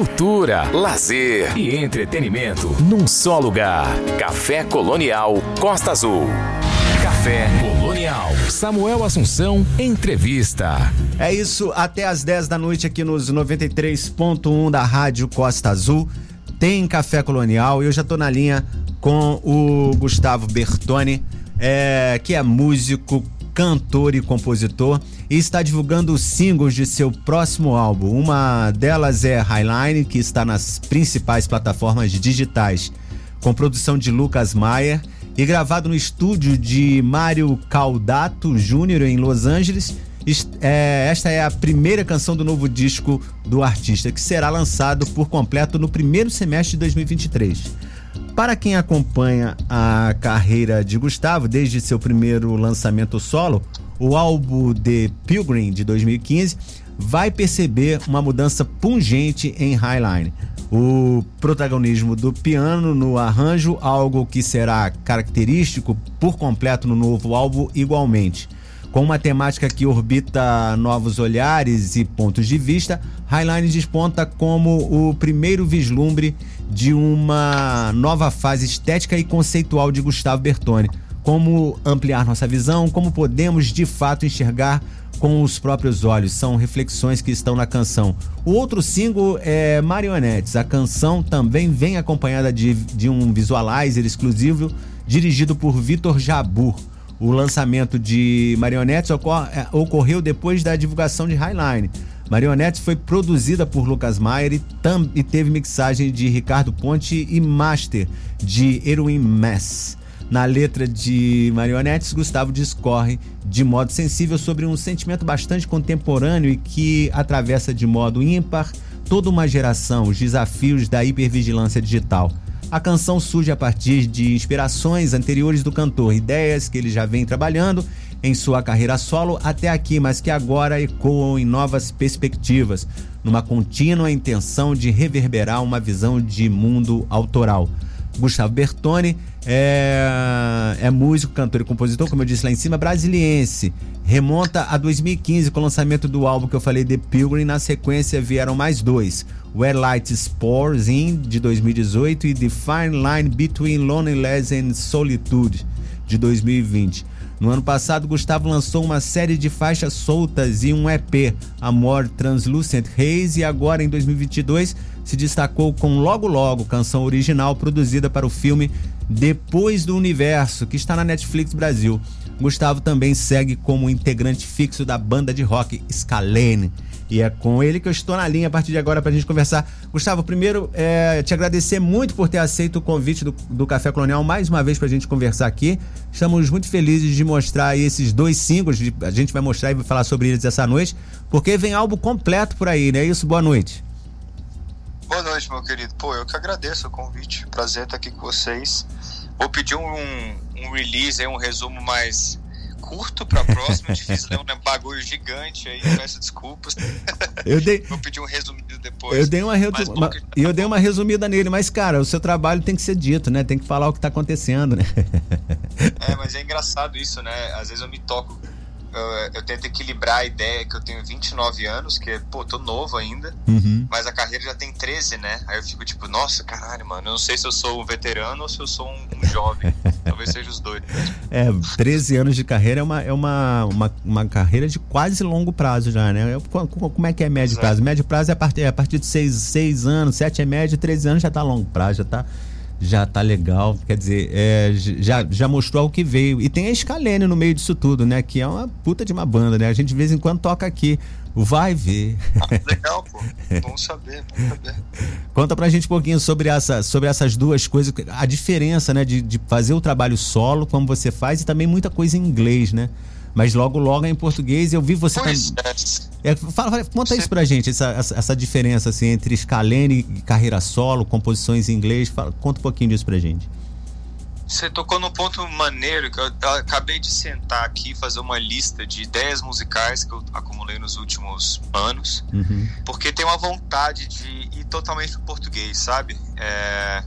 cultura, lazer e entretenimento num só lugar. Café Colonial Costa Azul. Café Colonial. Samuel Assunção, entrevista. É isso, até às 10 da noite aqui nos 93.1 da Rádio Costa Azul. Tem Café Colonial e eu já tô na linha com o Gustavo Bertoni, é, que é músico, cantor e compositor e está divulgando os singles de seu próximo álbum. Uma delas é Highline, que está nas principais plataformas digitais, com produção de Lucas Maier e gravado no estúdio de Mário Caldato Jr. em Los Angeles. É, esta é a primeira canção do novo disco do artista, que será lançado por completo no primeiro semestre de 2023. Para quem acompanha a carreira de Gustavo desde seu primeiro lançamento solo, o álbum The Pilgrim de 2015 vai perceber uma mudança pungente em Highline. O protagonismo do piano no arranjo, algo que será característico por completo no novo álbum, igualmente. Com uma temática que orbita novos olhares e pontos de vista, Highline desponta como o primeiro vislumbre de uma nova fase estética e conceitual de Gustavo Bertoni. Como ampliar nossa visão, como podemos de fato enxergar com os próprios olhos. São reflexões que estão na canção. O outro single é Marionettes. A canção também vem acompanhada de, de um visualizer exclusivo dirigido por Vitor Jabur. O lançamento de Marionettes é, ocorreu depois da divulgação de Highline. Marionettes foi produzida por Lucas Maier e, e teve mixagem de Ricardo Ponte e master de Erwin Mess. Na letra de Marionettes, Gustavo discorre de modo sensível sobre um sentimento bastante contemporâneo e que atravessa de modo ímpar toda uma geração, os desafios da hipervigilância digital. A canção surge a partir de inspirações anteriores do cantor, ideias que ele já vem trabalhando em sua carreira solo até aqui, mas que agora ecoam em novas perspectivas, numa contínua intenção de reverberar uma visão de mundo autoral. Gustavo Bertoni é, é músico, cantor e compositor, como eu disse lá em cima, brasiliense. Remonta a 2015 com o lançamento do álbum que eu falei, The Pilgrim. Na sequência vieram mais dois: Where Light Spores In, de 2018, e The Fine Line Between Loneliness and Solitude, de 2020. No ano passado, Gustavo lançou uma série de faixas soltas e um EP, Amor Translucent Haze, e agora em 2022 se destacou com Logo Logo, canção original produzida para o filme Depois do Universo, que está na Netflix Brasil. Gustavo também segue como integrante fixo da banda de rock Scalene. E é com ele que eu estou na linha a partir de agora para a gente conversar. Gustavo, primeiro, é, te agradecer muito por ter aceito o convite do, do Café Colonial mais uma vez para a gente conversar aqui. Estamos muito felizes de mostrar esses dois singles. A gente vai mostrar e vai falar sobre eles essa noite, porque vem álbum completo por aí, né? Isso, boa noite. Boa noite, meu querido. Pô, eu que agradeço o convite. Prazer estar aqui com vocês. Vou pedir um, um release, um resumo mais curto pra próxima. Difícil ler um bagulho gigante aí, peço desculpas. Eu dei... Vou pedir um resumido depois. Eu dei uma, resu... uma... Tá eu dei uma resumida nele, mas, cara, o seu trabalho tem que ser dito, né? Tem que falar o que tá acontecendo, né? É, mas é engraçado isso, né? Às vezes eu me toco eu, eu, tento equilibrar a ideia que eu tenho 29 anos, que, pô, tô novo ainda, uhum. mas a carreira já tem 13, né? Aí eu fico tipo, nossa, caralho, mano, eu não sei se eu sou um veterano ou se eu sou um, um jovem. Talvez seja os dois. É, 13 anos de carreira é uma, é uma, uma, uma carreira de quase longo prazo já, né? Como é que é médio Exato. prazo? Médio prazo é a partir, é a partir de 6, 6 anos, 7 é médio, 13 anos já tá longo prazo, já tá já tá legal, quer dizer, é, já, já mostrou o que veio. E tem a Scalene no meio disso tudo, né? Que é uma puta de uma banda, né? A gente de vez em quando toca aqui. Vai ver. Ah, legal, pô. Bom saber, bom saber. Conta pra gente um pouquinho sobre, essa, sobre essas duas coisas, a diferença, né, de, de fazer o trabalho solo, como você faz, e também muita coisa em inglês, né? Mas logo, logo é em português. Eu vi você também. É. é, fala, fala, conta isso pra gente, essa, essa, essa, diferença assim, entre Scalene e carreira solo, composições em inglês. Fala, conta um pouquinho disso pra gente. Você tocou num ponto maneiro que eu acabei de sentar aqui fazer uma lista de ideias musicais que eu acumulei nos últimos anos, uhum. porque tem uma vontade de ir totalmente pro português, sabe? É...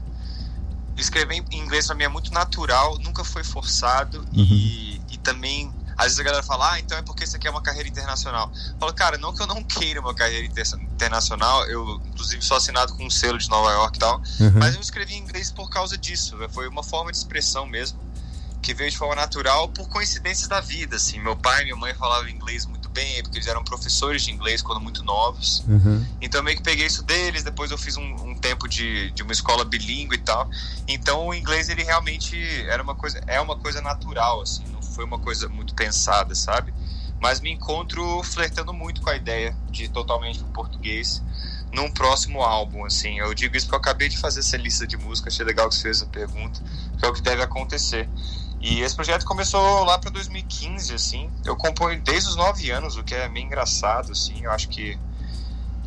Escrever em inglês para mim é muito natural, nunca foi forçado uhum. e, e também Às vezes a galera fala, ah, então é porque você quer uma carreira internacional. Eu falo, cara, não que eu não queira uma carreira internacional, eu inclusive sou assinado com um selo de Nova York e tal, uhum. mas eu escrevi em inglês por causa disso, foi uma forma de expressão mesmo, que veio de forma natural por coincidências da vida, assim. Meu pai e minha mãe falavam inglês muito bem, porque eles eram professores de inglês quando muito novos. Uhum. Então eu meio que peguei isso deles, depois eu fiz um, um tempo de, de uma escola bilíngue e tal. Então o inglês ele realmente era uma coisa, é uma coisa natural, assim, foi uma coisa muito pensada, sabe? Mas me encontro flertando muito com a ideia de totalmente o português num próximo álbum, assim. Eu digo isso porque eu acabei de fazer essa lista de música, achei legal que você fez a pergunta, que é o que deve acontecer. E esse projeto começou lá para 2015, assim. Eu componho desde os 9 anos, o que é meio engraçado, assim. Eu acho que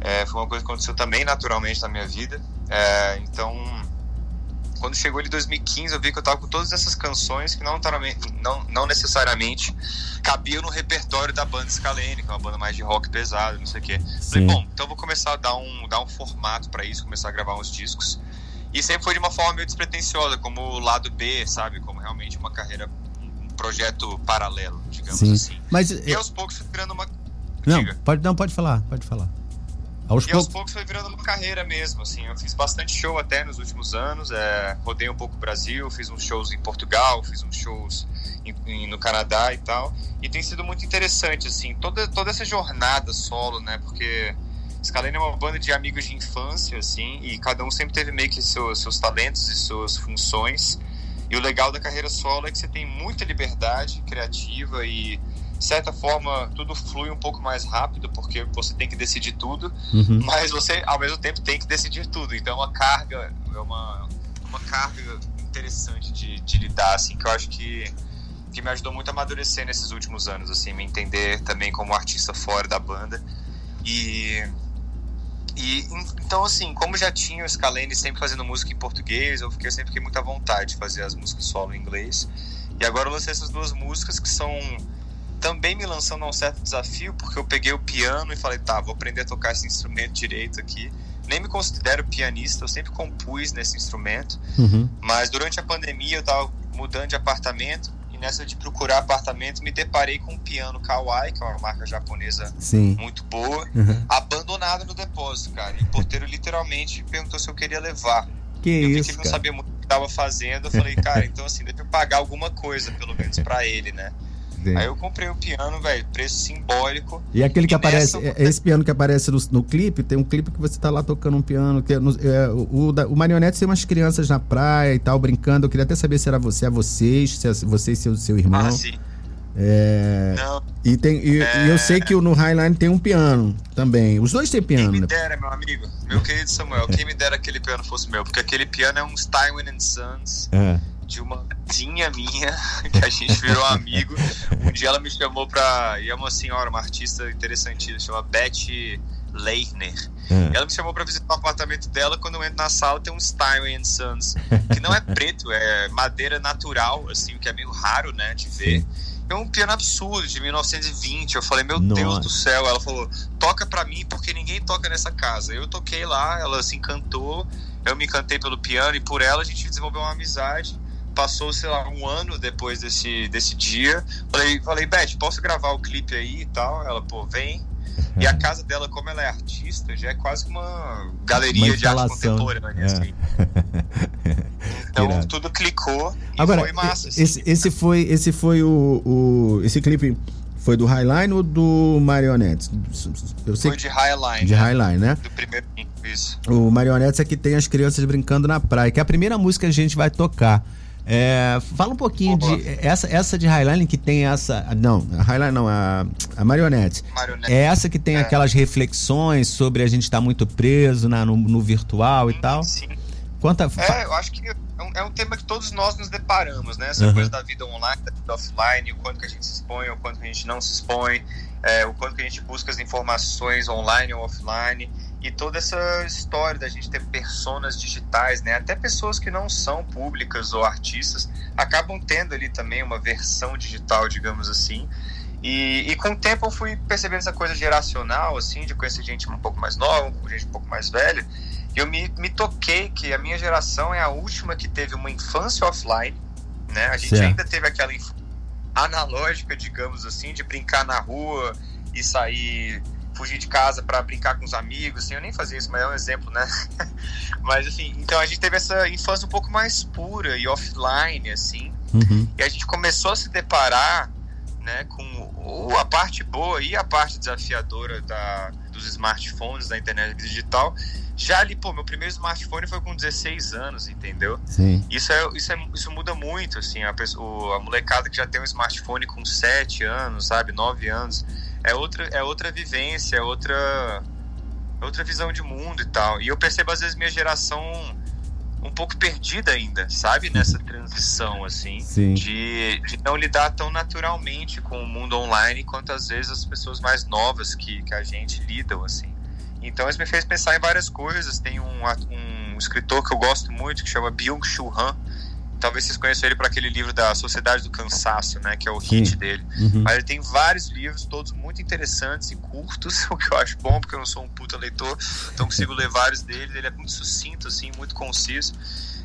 é, foi uma coisa que aconteceu também naturalmente na minha vida. É, então, quando chegou em 2015, eu vi que eu tava com todas essas canções que não, não, não necessariamente cabiam no repertório da banda Scalene, que é uma banda mais de rock pesado, não sei o quê. Falei, bom, então vou começar a dar um, dar um formato para isso, começar a gravar uns discos. E sempre foi de uma forma meio despretensiosa, como o lado B, sabe? Como realmente uma carreira, um projeto paralelo, digamos Sim. assim. Mas, e aos poucos foi virando uma. Não, pode, não, pode falar, pode falar. Aos e aos poucos foi virando uma carreira mesmo, assim. Eu fiz bastante show até nos últimos anos. É, rodei um pouco o Brasil, fiz uns shows em Portugal, fiz uns shows em, em, no Canadá e tal. E tem sido muito interessante, assim, toda, toda essa jornada solo, né? Porque Scalene é uma banda de amigos de infância, assim, e cada um sempre teve meio que seus, seus talentos e suas funções. E o legal da carreira solo é que você tem muita liberdade criativa e, de certa forma, tudo flui um pouco mais rápido, porque você tem que decidir tudo, uhum. mas você, ao mesmo tempo, tem que decidir tudo. Então, é uma carga, é uma, uma carga interessante de, de lidar, assim, que eu acho que, que me ajudou muito a amadurecer nesses últimos anos, assim, me entender também como artista fora da banda. E e então, assim, como já tinha o Scalene sempre fazendo música em português, eu fiquei, sempre fiquei muito à vontade de fazer as músicas solo em inglês. E agora eu lancei essas duas músicas que são também me lançando a um certo desafio, porque eu peguei o piano e falei, tá, vou aprender a tocar esse instrumento direito aqui. Nem me considero pianista, eu sempre compus nesse instrumento, uhum. mas durante a pandemia eu tava mudando de apartamento e nessa de procurar apartamento, me deparei com um piano Kawai, que é uma marca japonesa Sim. muito boa, uhum. abandonado no depósito, cara. E o porteiro literalmente perguntou se eu queria levar. Que eu isso, que ele não sabia muito o que estava fazendo. Eu falei, cara, então assim, eu pagar alguma coisa, pelo menos para ele, né? Aí eu comprei o piano, velho, preço simbólico. E aquele que e aparece, nessa... É, esse piano que aparece no, no, clipe, tem um clipe que você tá lá tocando um piano. Que é, é, o, o, o Marionete tem umas crianças na praia e tal, brincando. Eu queria até saber se era você, a vocês, se é você e seu, seu irmão. Ah, sim. É... Não. E, tem, e, é... e, eu sei que no Highline tem um piano também. Os dois têm piano. Quem me né? dera, meu amigo, meu querido Samuel, quem me dera aquele piano fosse meu, porque aquele piano é um Steinway Sons. É de uma vizinha minha, que a gente virou amigo. Um dia ela me chamou pra. E é uma senhora, uma artista interessantíssima, chama Betty Leitner. Hum. Ela me chamou para visitar o apartamento dela. Quando eu entro na sala, tem um Steinway Sons, que não é preto, é madeira natural, assim, o que é meio raro, né, de ver. É um piano absurdo, de 1920. Eu falei, meu Nossa. Deus do céu. Ela falou, toca pra mim, porque ninguém toca nessa casa. Eu toquei lá, ela se encantou. Eu me encantei pelo piano e por ela a gente desenvolveu uma amizade passou, sei lá, um ano depois desse, desse dia. Falei, falei, Beth, posso gravar o clipe aí e tal? Ela, pô, vem. E a casa dela, como ela é artista, já é quase uma galeria uma de arte contemporânea, é. assim. Então tudo clicou e Agora, foi massa. Assim. Esse, esse foi, esse foi o, o. Esse clipe foi do Highline ou do Marionettes? Eu sei foi de Highline. De né? Highline, né? Do primeiro isso. O Marionettes é que tem as crianças brincando na praia, que é a primeira música que a gente vai tocar. É, fala um pouquinho de essa, essa de Highline que tem essa. Não, a Highline não, a, a Marionette. Marionette. É essa que tem é. aquelas reflexões sobre a gente estar tá muito preso na, no, no virtual sim, e tal. Sim. Quanta... É, eu acho que é um, é um, tema que todos nós nos deparamos, né? Essa uhum. coisa da vida online, da vida offline, o quanto que a gente se expõe, o quanto que a gente não se expõe, é, o quanto que a gente busca as informações online ou offline e toda essa história da gente ter personas digitais, né? Até pessoas que não são públicas ou artistas acabam tendo ali também uma versão digital, digamos assim. E, e com o tempo eu fui percebendo essa coisa geracional, assim, de conhecer gente um pouco mais nova, gente um pouco mais velha. E eu me, me toquei que a minha geração é a última que teve uma infância offline, né? A gente certo. ainda teve aquela infância analógica, digamos assim, de brincar na rua e sair fugir de casa para brincar com os amigos, assim, eu nem fazia isso, mas é um exemplo, né? mas assim, então a gente teve essa infância um pouco mais pura e offline, assim, uhum. e a gente começou a se deparar, né, com a parte boa e a parte desafiadora da, dos smartphones, da internet digital, já ali, pô, meu primeiro smartphone foi com 16 anos, entendeu? Sim. Isso, é, isso, é, isso muda muito, assim, a, pessoa, a molecada que já tem um smartphone com 7 anos, sabe, 9 anos, é outra, é outra vivência, é outra, é outra visão de mundo e tal. E eu percebo, às vezes, minha geração um pouco perdida ainda, sabe? Nessa transição, assim, de, de não lidar tão naturalmente com o mundo online quanto, às vezes, as pessoas mais novas que, que a gente lidam, assim. Então isso me fez pensar em várias coisas. Tem um, um escritor que eu gosto muito que chama Byung-Chul Han. Talvez vocês conheçam ele por aquele livro da Sociedade do Cansaço, né? Que é o Sim. hit dele. Uhum. Mas ele tem vários livros, todos muito interessantes e curtos, o que eu acho bom, porque eu não sou um puta leitor, então consigo ler vários deles. Ele é muito sucinto, assim, muito conciso.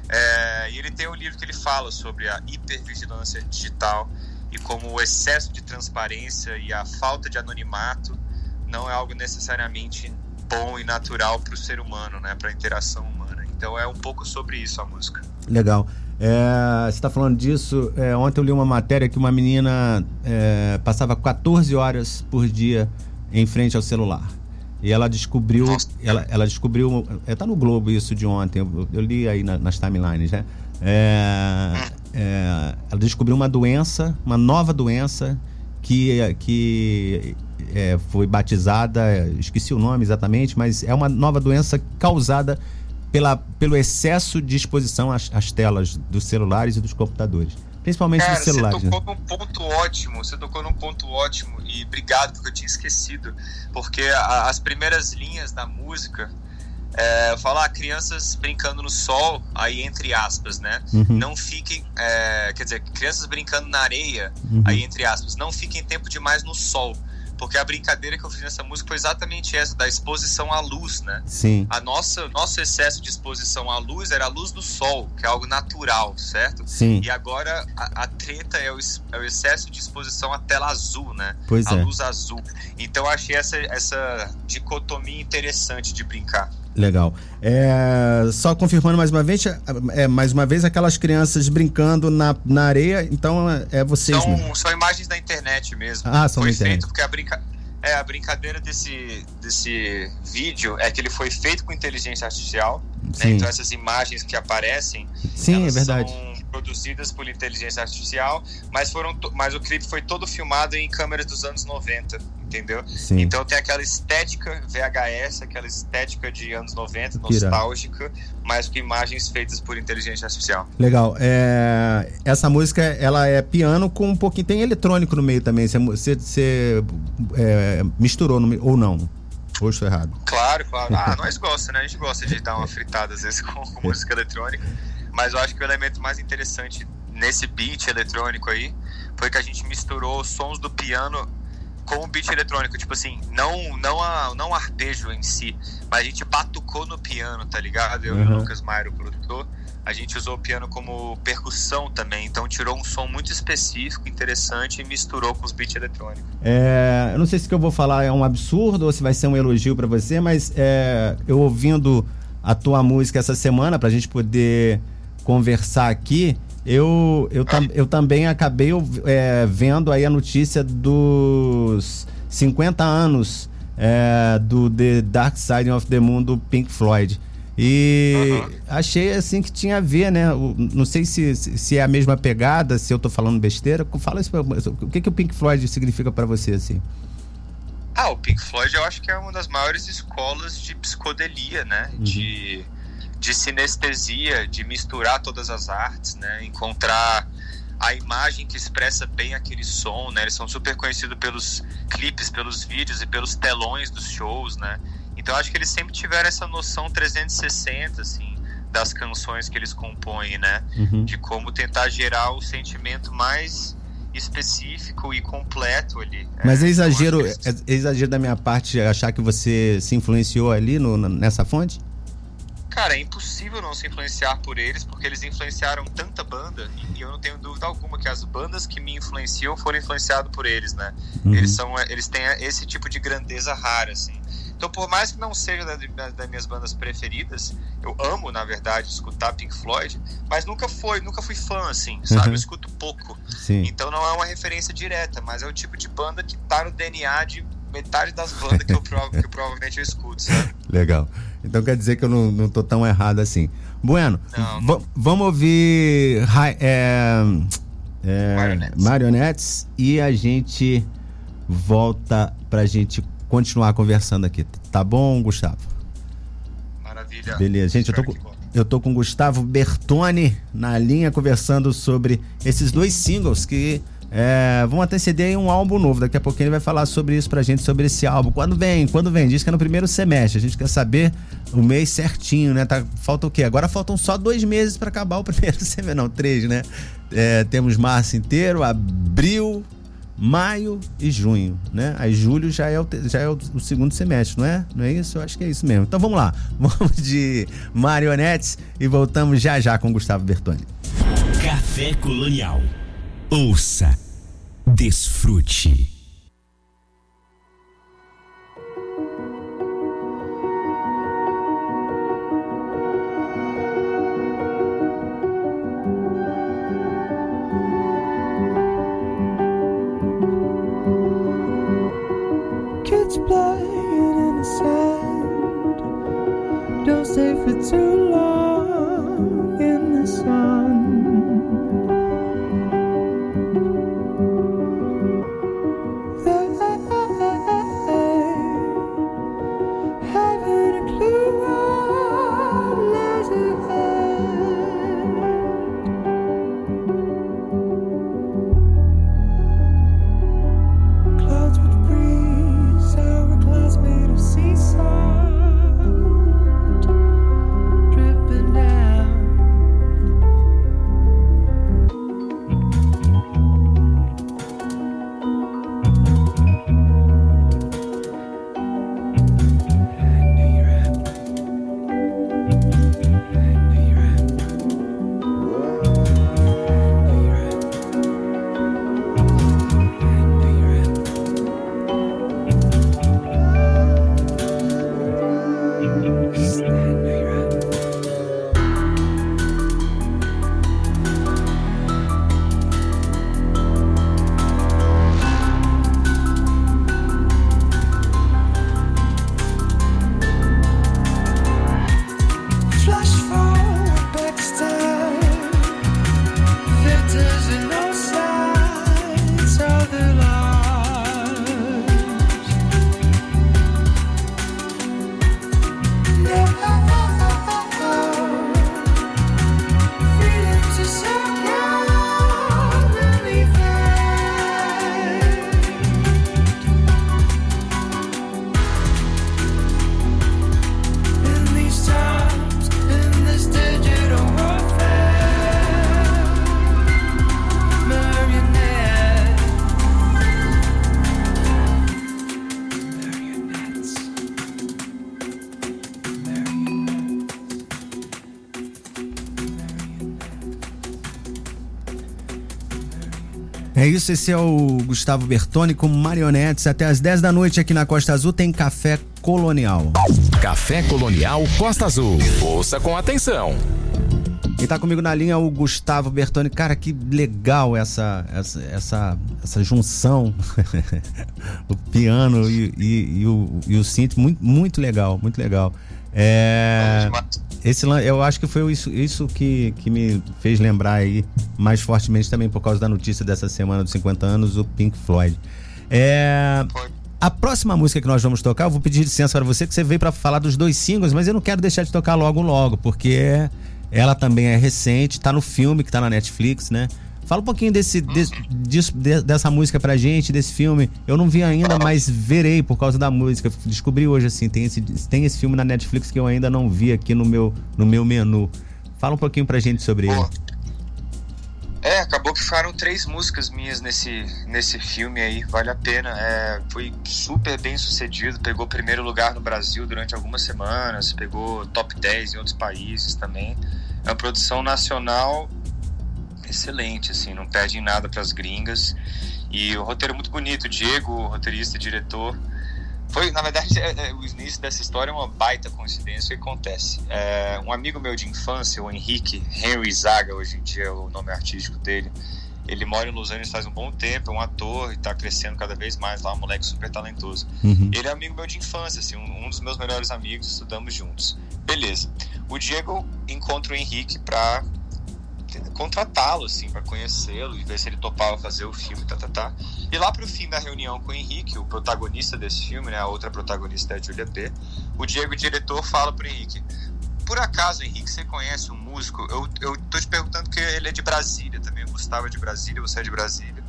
É, e ele tem um livro que ele fala sobre a hipervigilância digital e como o excesso de transparência e a falta de anonimato não é algo necessariamente bom e natural para o ser humano, né? Para a interação humana. Então é um pouco sobre isso a música. Legal. É, você está falando disso. É, ontem eu li uma matéria que uma menina é, passava 14 horas por dia em frente ao celular. E ela descobriu. Ela, ela descobriu. Está é, no Globo isso de ontem. Eu, eu li aí na, nas timelines, né? É, é, ela descobriu uma doença, uma nova doença que, que é, foi batizada, esqueci o nome exatamente, mas é uma nova doença causada pela, pelo excesso de exposição às, às telas dos celulares e dos computadores. Principalmente Cara, dos celulares. Você tocou né? num ponto ótimo, você tocou num ponto ótimo e obrigado porque eu tinha esquecido. Porque a, as primeiras linhas da música é, falar ah, crianças brincando no sol, aí entre aspas, né? Uhum. Não fiquem, é, quer dizer, crianças brincando na areia, uhum. aí entre aspas, não fiquem tempo demais no sol. Porque a brincadeira que eu fiz nessa música foi exatamente essa, da exposição à luz, né? Sim. A nossa, nosso excesso de exposição à luz era a luz do sol, que é algo natural, certo? Sim. E agora a, a treta é o, é o, excesso de exposição à tela azul, né? Pois a é. luz azul. Então eu achei essa, essa dicotomia interessante de brincar. Legal. É, só confirmando mais uma vez, é, mais uma vez aquelas crianças brincando na, na areia, então é, é vocês são, mesmo. São imagens da internet mesmo. Ah, são Foi da internet. feito porque a, brinca... é, a brincadeira desse, desse vídeo é que ele foi feito com inteligência artificial. Né? Então essas imagens que aparecem, Sim, é verdade. são produzidas por inteligência artificial, mas foram mas o clipe foi todo filmado em câmeras dos anos 90 entendeu? Sim. Então tem aquela estética VHS, aquela estética de anos 90, nostálgica, mas com imagens feitas por inteligência artificial. Legal. É, essa música, ela é piano com um pouquinho... Tem eletrônico no meio também. Você, você é, misturou no, ou não? Ou estou errado? Claro, claro. Ah, nós gostamos, né? A gente gosta de dar uma fritada às vezes com, com música eletrônica. Mas eu acho que o elemento mais interessante nesse beat eletrônico aí foi que a gente misturou sons do piano com o beat eletrônico, tipo assim, não não a, não o arpejo em si, mas a gente batucou no piano, tá ligado? Eu uhum. e o uhum. Lucas Mairo, o produtor, a gente usou o piano como percussão também, então tirou um som muito específico, interessante e misturou com os beats eletrônicos. É, eu não sei se o que eu vou falar é um absurdo ou se vai ser um elogio para você, mas é, eu ouvindo a tua música essa semana pra gente poder conversar aqui, eu, eu, tam, eu também acabei é, vendo aí a notícia dos 50 anos é, do The Dark Side of the Moon do Pink Floyd. E uhum. achei assim que tinha a ver, né? Não sei se, se é a mesma pegada, se eu tô falando besteira. Fala isso pra, O que, que o Pink Floyd significa para você, assim? Ah, o Pink Floyd eu acho que é uma das maiores escolas de psicodelia, né? Uhum. De de sinestesia, de misturar todas as artes, né? Encontrar a imagem que expressa bem aquele som, né? Eles são super conhecidos pelos clipes, pelos vídeos e pelos telões dos shows, né? Então acho que eles sempre tiveram essa noção 360, assim, das canções que eles compõem, né? Uhum. De como tentar gerar o sentimento mais específico e completo ali. Mas é, é exagero, é, é exagero da minha parte achar que você se influenciou ali no, nessa fonte? Cara, é impossível não se influenciar por eles, porque eles influenciaram tanta banda, e eu não tenho dúvida alguma que as bandas que me influenciam foram influenciadas por eles, né? Uhum. Eles são, eles têm esse tipo de grandeza rara, assim. Então, por mais que não seja das da minhas bandas preferidas, eu amo, na verdade, escutar Pink Floyd, mas nunca foi, nunca fui fã, assim, sabe? Uhum. Eu escuto pouco. Sim. Então não é uma referência direta, mas é o tipo de banda que tá no DNA de metade das bandas que eu, que eu provavelmente eu escuto, sabe? Legal. Então quer dizer que eu não, não tô tão errado assim. Bueno, vamos ouvir é, é, Marionettes. Marionettes e a gente volta pra gente continuar conversando aqui. Tá bom, Gustavo? Maravilha. Beleza. Gente, eu tô, com, eu tô com o Gustavo Bertoni na linha conversando sobre esses dois singles que é, vão anteceder um álbum novo. Daqui a pouquinho ele vai falar sobre isso pra gente, sobre esse álbum. Quando vem? Quando vem? Diz que é no primeiro semestre. A gente quer saber o mês certinho, né? Tá, falta o quê? Agora faltam só dois meses para acabar o primeiro semestre. Não, três, né? É, temos março inteiro, abril, maio e junho, né? Aí julho já é, o, já é o, o, segundo semestre, não é? Não é isso? Eu acho que é isso mesmo. Então vamos lá, vamos de marionetes e voltamos já já com Gustavo Bertoni. Café Colonial. Ouça, desfrute. kids playing in the sand. Don't stay for too long isso, esse é o Gustavo Bertoni com Marionetes. Até às 10 da noite aqui na Costa Azul tem Café Colonial. Café Colonial Costa Azul. Ouça com atenção. Quem tá comigo na linha é o Gustavo Bertoni. Cara, que legal essa essa, essa, essa junção. o piano e, e, e, o, e o synth, muito, muito legal, muito legal. É, esse, eu acho que foi isso, isso que, que me fez lembrar aí mais fortemente também por causa da notícia dessa semana dos 50 anos, o Pink Floyd. É, a próxima música que nós vamos tocar, eu vou pedir licença para você que você veio para falar dos dois singles, mas eu não quero deixar de tocar logo logo, porque ela também é recente, tá no filme que tá na Netflix, né? Fala um pouquinho desse, desse, disso, dessa música pra gente, desse filme. Eu não vi ainda, mas verei por causa da música. Descobri hoje, assim, tem esse, tem esse filme na Netflix que eu ainda não vi aqui no meu, no meu menu. Fala um pouquinho pra gente sobre ele. É, acabou que ficaram três músicas minhas nesse, nesse filme aí, vale a pena. É, foi super bem sucedido, pegou primeiro lugar no Brasil durante algumas semanas, pegou top 10 em outros países também. É uma produção nacional excelente, assim, não perde em nada para as gringas. E o roteiro é muito bonito, o Diego, roteirista e diretor, foi, na verdade, é, é, o início dessa história é uma baita coincidência. Que acontece? É, um amigo meu de infância, o Henrique Henry Zaga, hoje em dia é o nome artístico dele, ele mora em Los Angeles faz um bom tempo, é um ator e está crescendo cada vez mais lá, um moleque super talentoso. Uhum. Ele é amigo meu de infância, assim, um, um, dos meus melhores amigos, estudamos juntos. Beleza. O Diego encontra o Henrique para contratá-lo, assim, para conhecê-lo e ver se ele topava fazer o filme, tá, tá, tá. E lá pro fim da reunião com o Henrique, o protagonista desse filme, né, a outra protagonista é a Julia P., o Diego, o diretor, fala pro Henrique, por acaso, Henrique, você conhece um músico? Eu, eu tô te perguntando porque ele é de Brasília também, o Gustavo é de Brasília, você é de Brasília.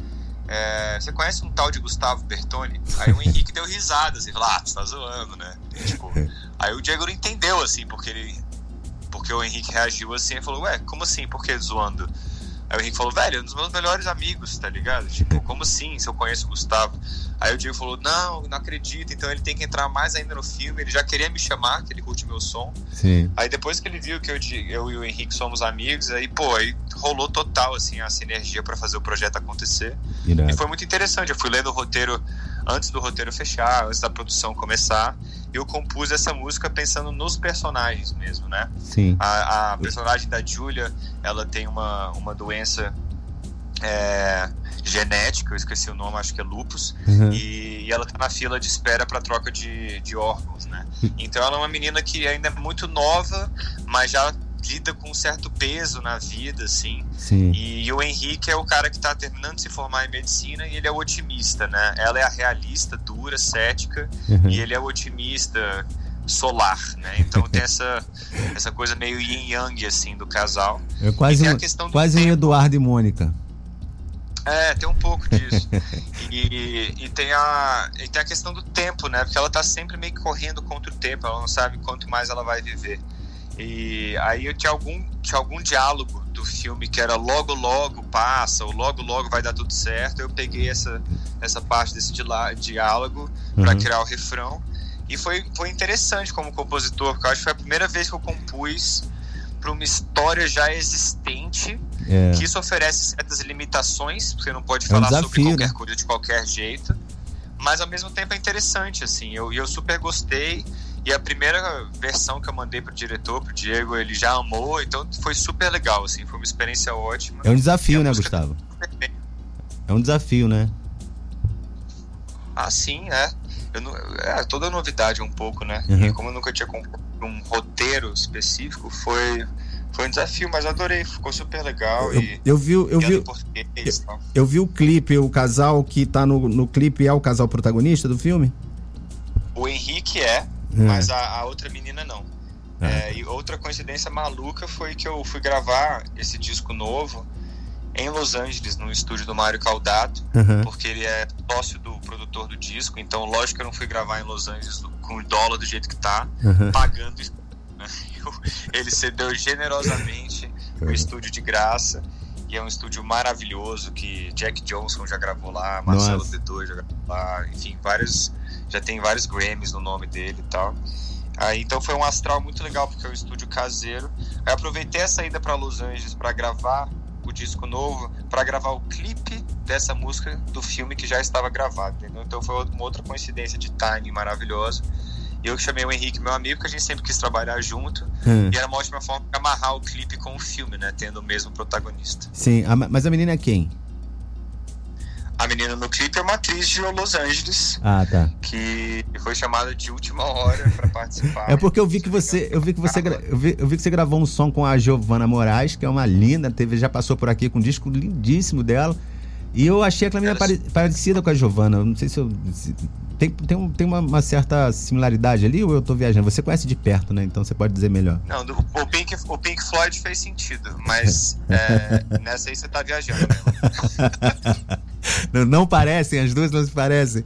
É, você conhece um tal de Gustavo Bertoni? Aí o Henrique deu risada, assim, falou, ah, você tá zoando, né? E, tipo, aí o Diego não entendeu, assim, porque ele porque o Henrique reagiu assim e falou, ué, como assim? Por que zoando? Aí o Henrique falou, velho, é um dos meus melhores amigos, tá ligado? Tipo, como assim, se eu conheço o Gustavo? Aí o Diego falou, não, não acredito, então ele tem que entrar mais ainda no filme, ele já queria me chamar, que ele curte meu som. Sim. Aí depois que ele viu que eu, eu e o Henrique somos amigos, aí, pô, aí rolou total, assim, a sinergia para fazer o projeto acontecer. Irado. E foi muito interessante, eu fui lendo o roteiro antes do roteiro fechar, antes da produção começar, eu compus essa música pensando nos personagens mesmo, né? Sim. A, a personagem da Julia, ela tem uma, uma doença é, genética, eu esqueci o nome, acho que é lupus, uhum. e, e, ela tá na fila de espera para troca de, de órgãos, né? Então ela é uma menina que ainda é muito nova, mas já lida com um certo peso na vida, assim. Sim. E, e o Henrique é o cara que está terminando de se formar em medicina e ele é o otimista, né? Ela é a realista, dura, cética, uhum. e ele é o otimista solar, né? Então tem essa, essa coisa meio yin yang assim do casal. É quase um, quase um Eduardo e Mônica. É, tem um pouco disso. e, e, tem a, e tem a questão do tempo, né? Porque ela tá sempre meio que correndo contra o tempo, ela não sabe quanto mais ela vai viver. E aí eu tinha algum, tinha algum diálogo do filme que era logo logo passa, ou logo logo vai dar tudo certo. Eu peguei essa, essa parte desse diálogo uhum. para criar o refrão. E foi, foi interessante como compositor, porque eu acho que foi a primeira vez que eu compus para uma história já existente, é. que isso oferece certas limitações, porque não pode falar é um desafio, sobre qualquer né? coisa de qualquer jeito, mas ao mesmo tempo é interessante, assim, eu, eu super gostei, e a primeira versão que eu mandei pro diretor, pro Diego, ele já amou, então foi super legal, assim, foi uma experiência ótima. É um desafio, né, Gustavo? É um desafio, né? Ah, sim, é. Não, é toda novidade um pouco, né? Uhum. E como eu nunca tinha um roteiro específico, foi foi um desafio, mas adorei, ficou super legal. Eu, e, eu vi, eu vi, eu, eu, vi o clipe, o casal que tá no, no clipe é o casal protagonista do filme? O Henrique é, é. mas a, a, outra menina não. É. É, e outra coincidência maluca foi que eu fui gravar esse disco novo em Los Angeles, no estúdio do Mário Caldato, uhum. porque ele é sócio do produtor do disco, então lógico que eu não fui gravar em Los Angeles com o dólar do jeito que tá, uhum. pagando né? ele cedeu generosamente o estúdio de graça e é um estúdio maravilhoso que Jack Johnson já gravou lá, Marcelo D2 já gravou lá, enfim, vários já tem vários Grammys no nome dele e tal. Aí, então foi um astral muito legal porque é um estúdio caseiro. Aí aproveitei a saída para Los Angeles para gravar o disco novo, para gravar o clipe dessa música do filme que já estava gravado. Entendeu? Então foi uma outra coincidência de timing maravilhosa. Eu chamei o Henrique, meu amigo, que a gente sempre quis trabalhar junto. Hum. E era uma ótima forma de amarrar o clipe com o filme, né? Tendo o mesmo protagonista. Sim, mas a menina é quem? A menina no clipe é uma atriz de Los Angeles. Ah, tá. Que foi chamada de última hora para participar. é porque eu vi que você, eu vi que você, eu vi, eu vi que você gravou um som com a Giovana Moraes, que é uma linda, teve já passou por aqui com um disco lindíssimo dela. E eu achei aquela menina Ela... parecida com a Giovana. Não sei se eu se, tem, tem, um, tem uma, uma, certa similaridade ali ou eu tô viajando? Você conhece de perto, né? Então você pode dizer melhor. Não, do, o, Pink, o Pink Floyd fez sentido, mas é, nessa aí você tá viajando. não, não parecem, as duas não se parecem.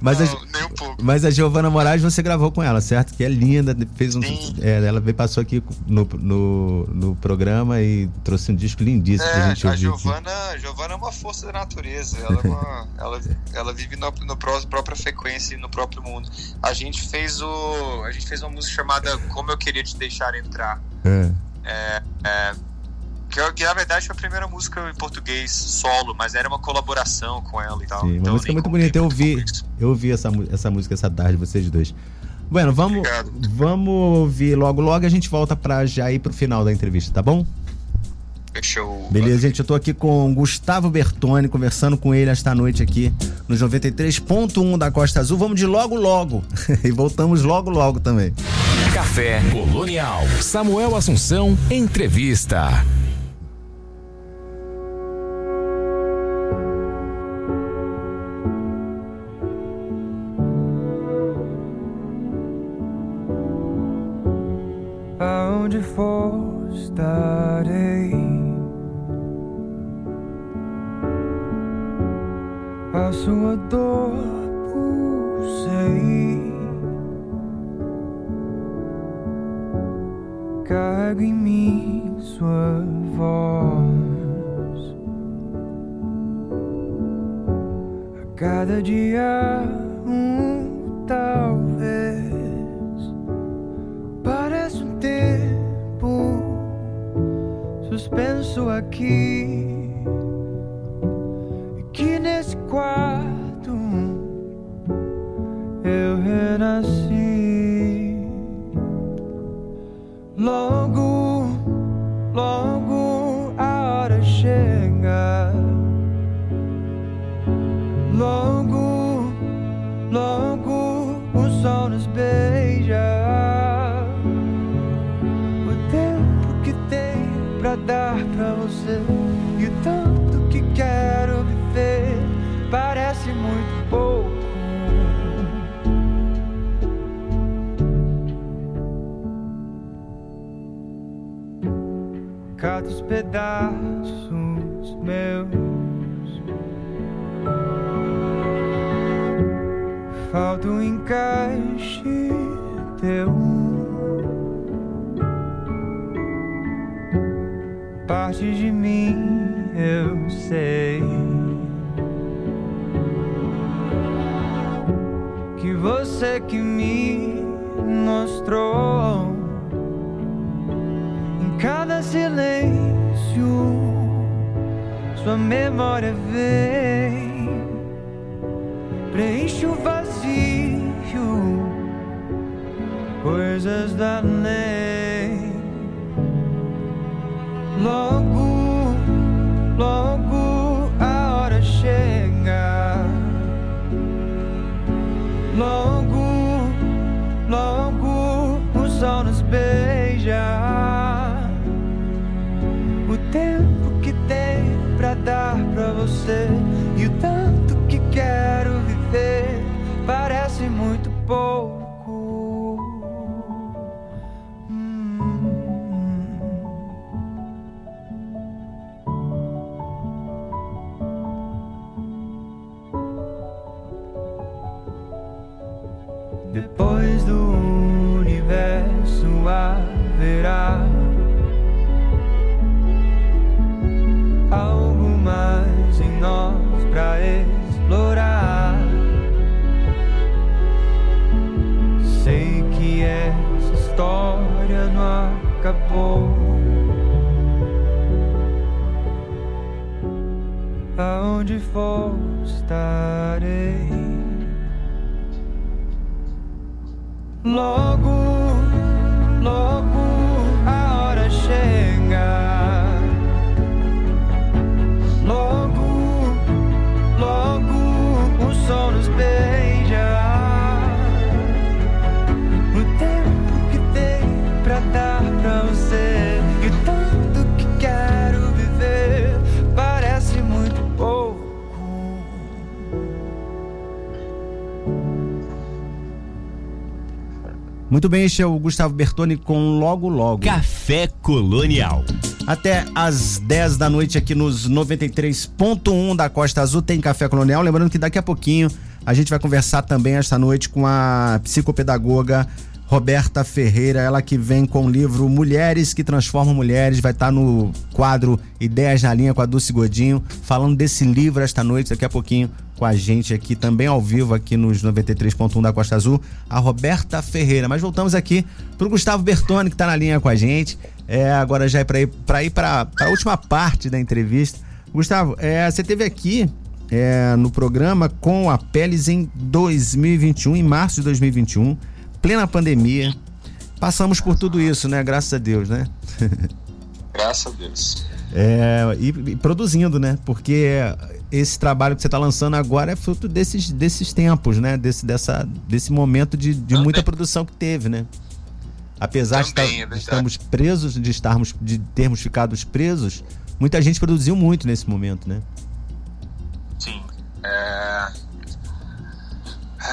Mas, Não, a, nem um pouco. mas a Giovana Moraes você gravou com ela, certo? Que é linda, fez um. É, ela passou aqui no, no, no programa e trouxe um disco lindíssimo pra É, gente a ouvir. Giovana, a Giovana é uma força da natureza. Ela, é uma- ela, ela vive pró- própria frequência e no próprio mundo. A gente fez o, a gente fez uma música chamada Como Eu Queria Te Deixar Entrar. É. É, é, que, que, na verdade foi a primeira música em português solo, mas era uma colaboração com ela e tal. Sim, uma Então, música muito bonita. Eu ouvi, eu ouvi essa, essa música essa tarde, vocês dois. Bueno, vamos, Obrigado. vamos ouvir logo logo a gente volta pra já ir pro final da entrevista, tá bom? Fechou. Beleza, gente, eu tô aqui com o Gustavo Bertoni, conversando com ele esta noite aqui nos 93.1 da Costa Azul. Vamos de logo logo e voltamos logo logo também. Café Colonial. Samuel Assunção, entrevista. Aonde for estarei. A sua dor pulsei Carrego em mim sua voz. A cada dia um talvez Parece um tempo suspenso aqui. E que nesse quarto eu renasci. Logo, logo a hora chega. Logo, logo o sol nos beija. Dar pra você e o tanto que quero viver parece muito pouco. Cada os pedaços meus falta um encaixe teu. Parte de mim eu sei que você que me mostrou em cada silêncio sua memória vem preenche o vazio coisas da lei logo Muito bem, este é o Gustavo Bertoni com Logo Logo. Café Colonial. Até às 10 da noite aqui nos 93.1 da Costa Azul tem Café Colonial. Lembrando que daqui a pouquinho A gente vai conversar também esta noite com a psicopedagoga Roberta Ferreira, ela que vem com o livro Mulheres que Transformam Mulheres, vai estar no quadro Ideias na Linha com a Dulce Godinho, falando desse livro esta noite, daqui a pouquinho com a gente aqui, também ao vivo aqui nos 93.1 da Costa Azul, a Roberta Ferreira. Mas voltamos aqui pro Gustavo Bertoni, que está na linha com a gente. É, agora já é para ir para ir para a última parte da entrevista. Gustavo, é, você teve aqui é, no programa com a Peles em 2021, em março de 2021 plena pandemia. Passamos por tudo isso, né? Graças a Deus, né? Graças a Deus. É, e, e, produzindo, né? Porque esse trabalho que você está lançando agora é fruto desses, desses tempos, né? Desse, dessa, desse momento de, de muita produção que teve, né? Apesar Também, de, é estarmos presos, de estarmos, de termos ficado presos, muita gente produziu muito nesse momento, né? Sim. É,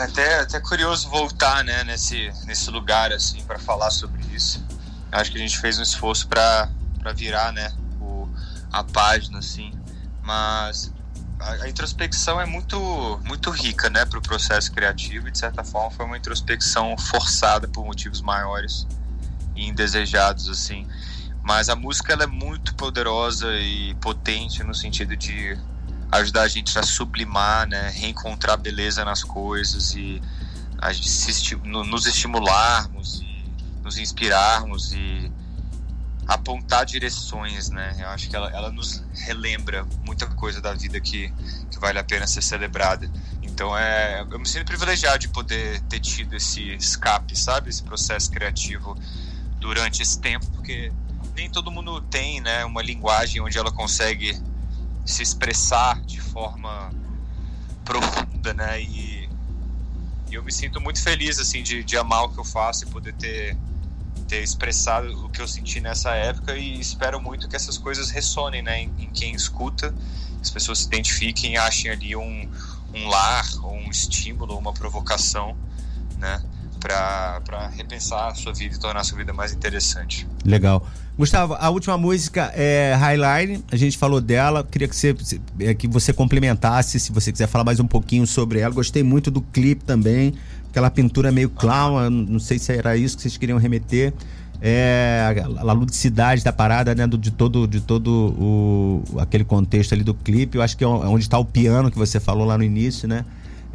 até, até curioso voltar né, nesse, nesse lugar assim para falar sobre isso. Acho que a gente fez um esforço para virar né, o, a página, assim. Mas a, a introspecção é muito, muito rica né, para o processo criativo e, de certa forma, foi uma introspecção forçada por motivos maiores e indesejados. assim. Mas a música ela é muito poderosa e potente no sentido de ajudar a gente a sublimar, né, reencontrar beleza nas coisas e a gente nos estimularmos e nos inspirarmos e apontar direções, né? Eu acho que ela, ela nos relembra muita coisa da vida que, que vale a pena ser celebrada. Então é, eu me sinto privilegiado de poder ter tido esse escape, sabe, esse processo criativo durante esse tempo, porque nem todo mundo tem, né, uma linguagem onde ela consegue se expressar de forma profunda, né? E, e, eu me sinto muito feliz, assim, de, de amar o que eu faço e poder ter, ter expressado o que eu senti nessa época e espero muito que essas coisas ressonem, né? Em, em quem escuta, as pessoas se identifiquem e achem ali um, um lar, um estímulo, uma provocação, né? Para repensar a sua vida e tornar a sua vida mais interessante. Legal. Gustavo, a última música é Highline, a gente falou dela, queria que você, é, que você complementasse, se você quiser falar mais um pouquinho sobre ela. Gostei muito do clipe também, aquela pintura meio clown, não sei se era isso que vocês queriam remeter. É, a, a ludicidade da parada, né, do, de todo, de todo o, aquele contexto ali do clipe, eu acho que é onde está o piano que você falou lá no início, né?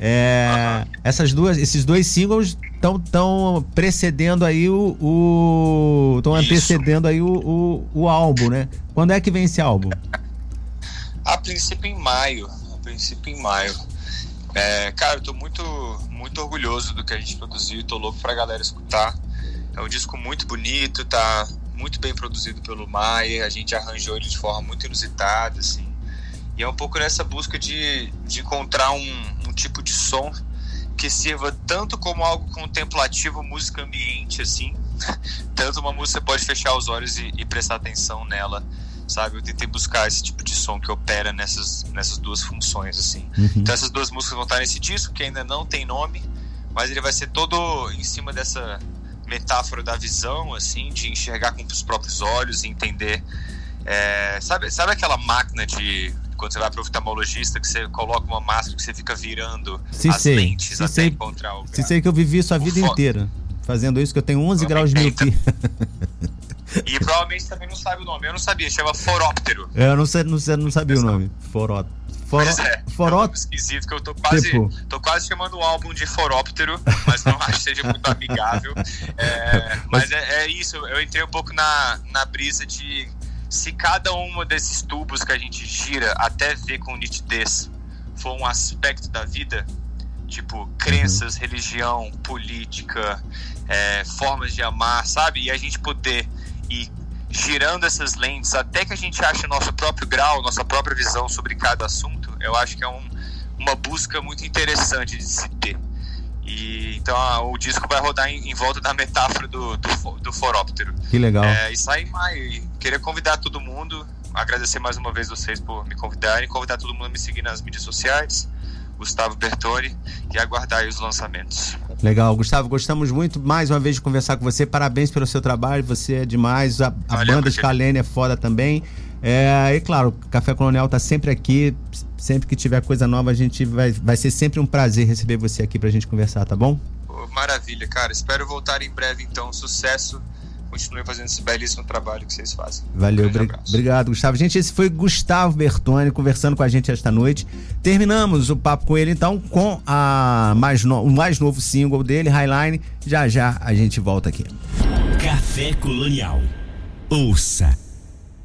É, essas duas, esses dois singles estão tão precedendo aí o. estão antecedendo aí o, o, o, álbum, né? Quando é que vem esse álbum? A princípio em maio. A princípio em maio. É, cara, eu tô muito, muito orgulhoso do que a gente produziu, tô louco pra galera escutar. É um disco muito bonito, tá muito bem produzido pelo Maia, a gente arranjou ele de forma muito inusitada, assim. E é um pouco nessa busca de, de encontrar um, um tipo de som que sirva tanto como algo contemplativo, música ambiente, assim, tanto uma música você pode fechar os olhos e, e, prestar atenção nela, sabe? Eu tentei buscar esse tipo de som que opera nessas, nessas duas funções, assim. Uhum. Então essas duas músicas vão estar nesse disco, que ainda não tem nome, mas ele vai ser todo em cima dessa metáfora da visão, assim, de enxergar com os próprios olhos e entender... É, sabe, sabe aquela máquina de quando você vai para o oftalmologista, que você coloca uma máscara que você fica virando se as sei, lentes se até sei, encontrar o. Se sei que eu vivi isso a vida inteira fazendo isso, que eu tenho 11 graus de miopia. E provavelmente também não sabe o nome. Eu não sabia, chama Foróptero. É, eu não, sei, não, sei, não sabia o nome. Foró... Foró... é, Foró... é um esquisito que eu tô quase, tipo... tô quase chamando o álbum de Foróptero, mas não acho que seja muito amigável. É, mas é, é, isso, eu entrei um pouco na, na brisa de se cada um desses tubos que a gente gira até ver com nitidez for um aspecto da vida, tipo crenças, uhum. religião, política, é, formas de amar, sabe? E a gente poder ir girando essas lentes até que a gente ache nosso próprio grau, nossa própria visão sobre cada assunto, eu acho que é um, uma busca muito interessante de se ter. E, então o disco vai rodar em, em, volta da metáfora do, do, do foróptero. Que legal. É, e sai em maio. Queria convidar todo mundo, agradecer mais uma vez vocês por me convidarem, convidar todo mundo a me seguir nas mídias sociais, Gustavo Bertoni, e aguardar os lançamentos. Legal, Gustavo, gostamos muito mais uma vez de conversar com você. Parabéns pelo seu trabalho, você é demais. A, a Valeu, banda Scalene é foda também. É, e claro, o Café Colonial tá sempre aqui. Sempre que tiver coisa nova, a gente vai, vai ser sempre um prazer receber você aqui pra gente conversar, tá bom? Maravilha, cara. Espero voltar em breve, então. Sucesso continue fazendo esse belíssimo trabalho que vocês fazem. Valeu, um obrigado, Gustavo. Gente, esse foi Gustavo Bertoni conversando com a gente esta noite. Terminamos o papo com ele, então, com a mais no... o mais novo single dele, Highline. Já já a gente volta aqui. Café Colonial. Ouça,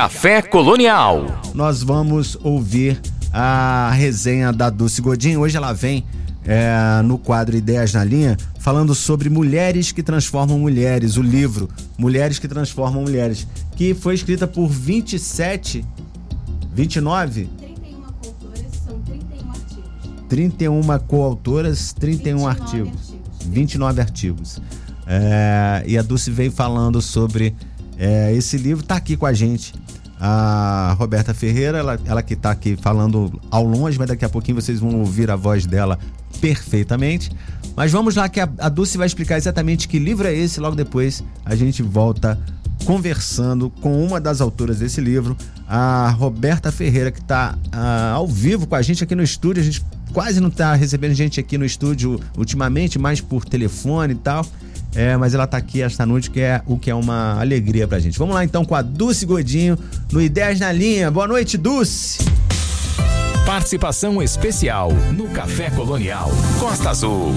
Café Colonial. Nós vamos ouvir a resenha da Dulce Godinho. Hoje ela vem é, no quadro Ideias na Linha falando sobre mulheres que transformam mulheres, o livro Mulheres que Transformam Mulheres, que foi escrita por 27, 29? 31 coautoras, são 31 artigos. 31 coautoras, 31 artigos. artigos. 29 artigos. É, e a Dulce veio falando sobre é, esse livro, está aqui com a gente a Roberta Ferreira, ela, ela que está aqui falando ao longe, mas daqui a pouquinho vocês vão ouvir a voz dela perfeitamente. Mas vamos lá que a, a Dulce vai explicar exatamente que livro é esse, logo depois a gente volta conversando com uma das autoras desse livro, a Roberta Ferreira, que está uh, ah, ao vivo com a gente aqui no estúdio. A gente quase não está recebendo gente aqui no estúdio ultimamente, mais por telefone e tal. É, mas ela tá aqui esta noite, que é o que é uma alegria pra gente. Vamos lá então com a Dulce Godinho no Ideias na Linha. Boa noite, Dulce. Participação especial no Café Colonial Costa Azul.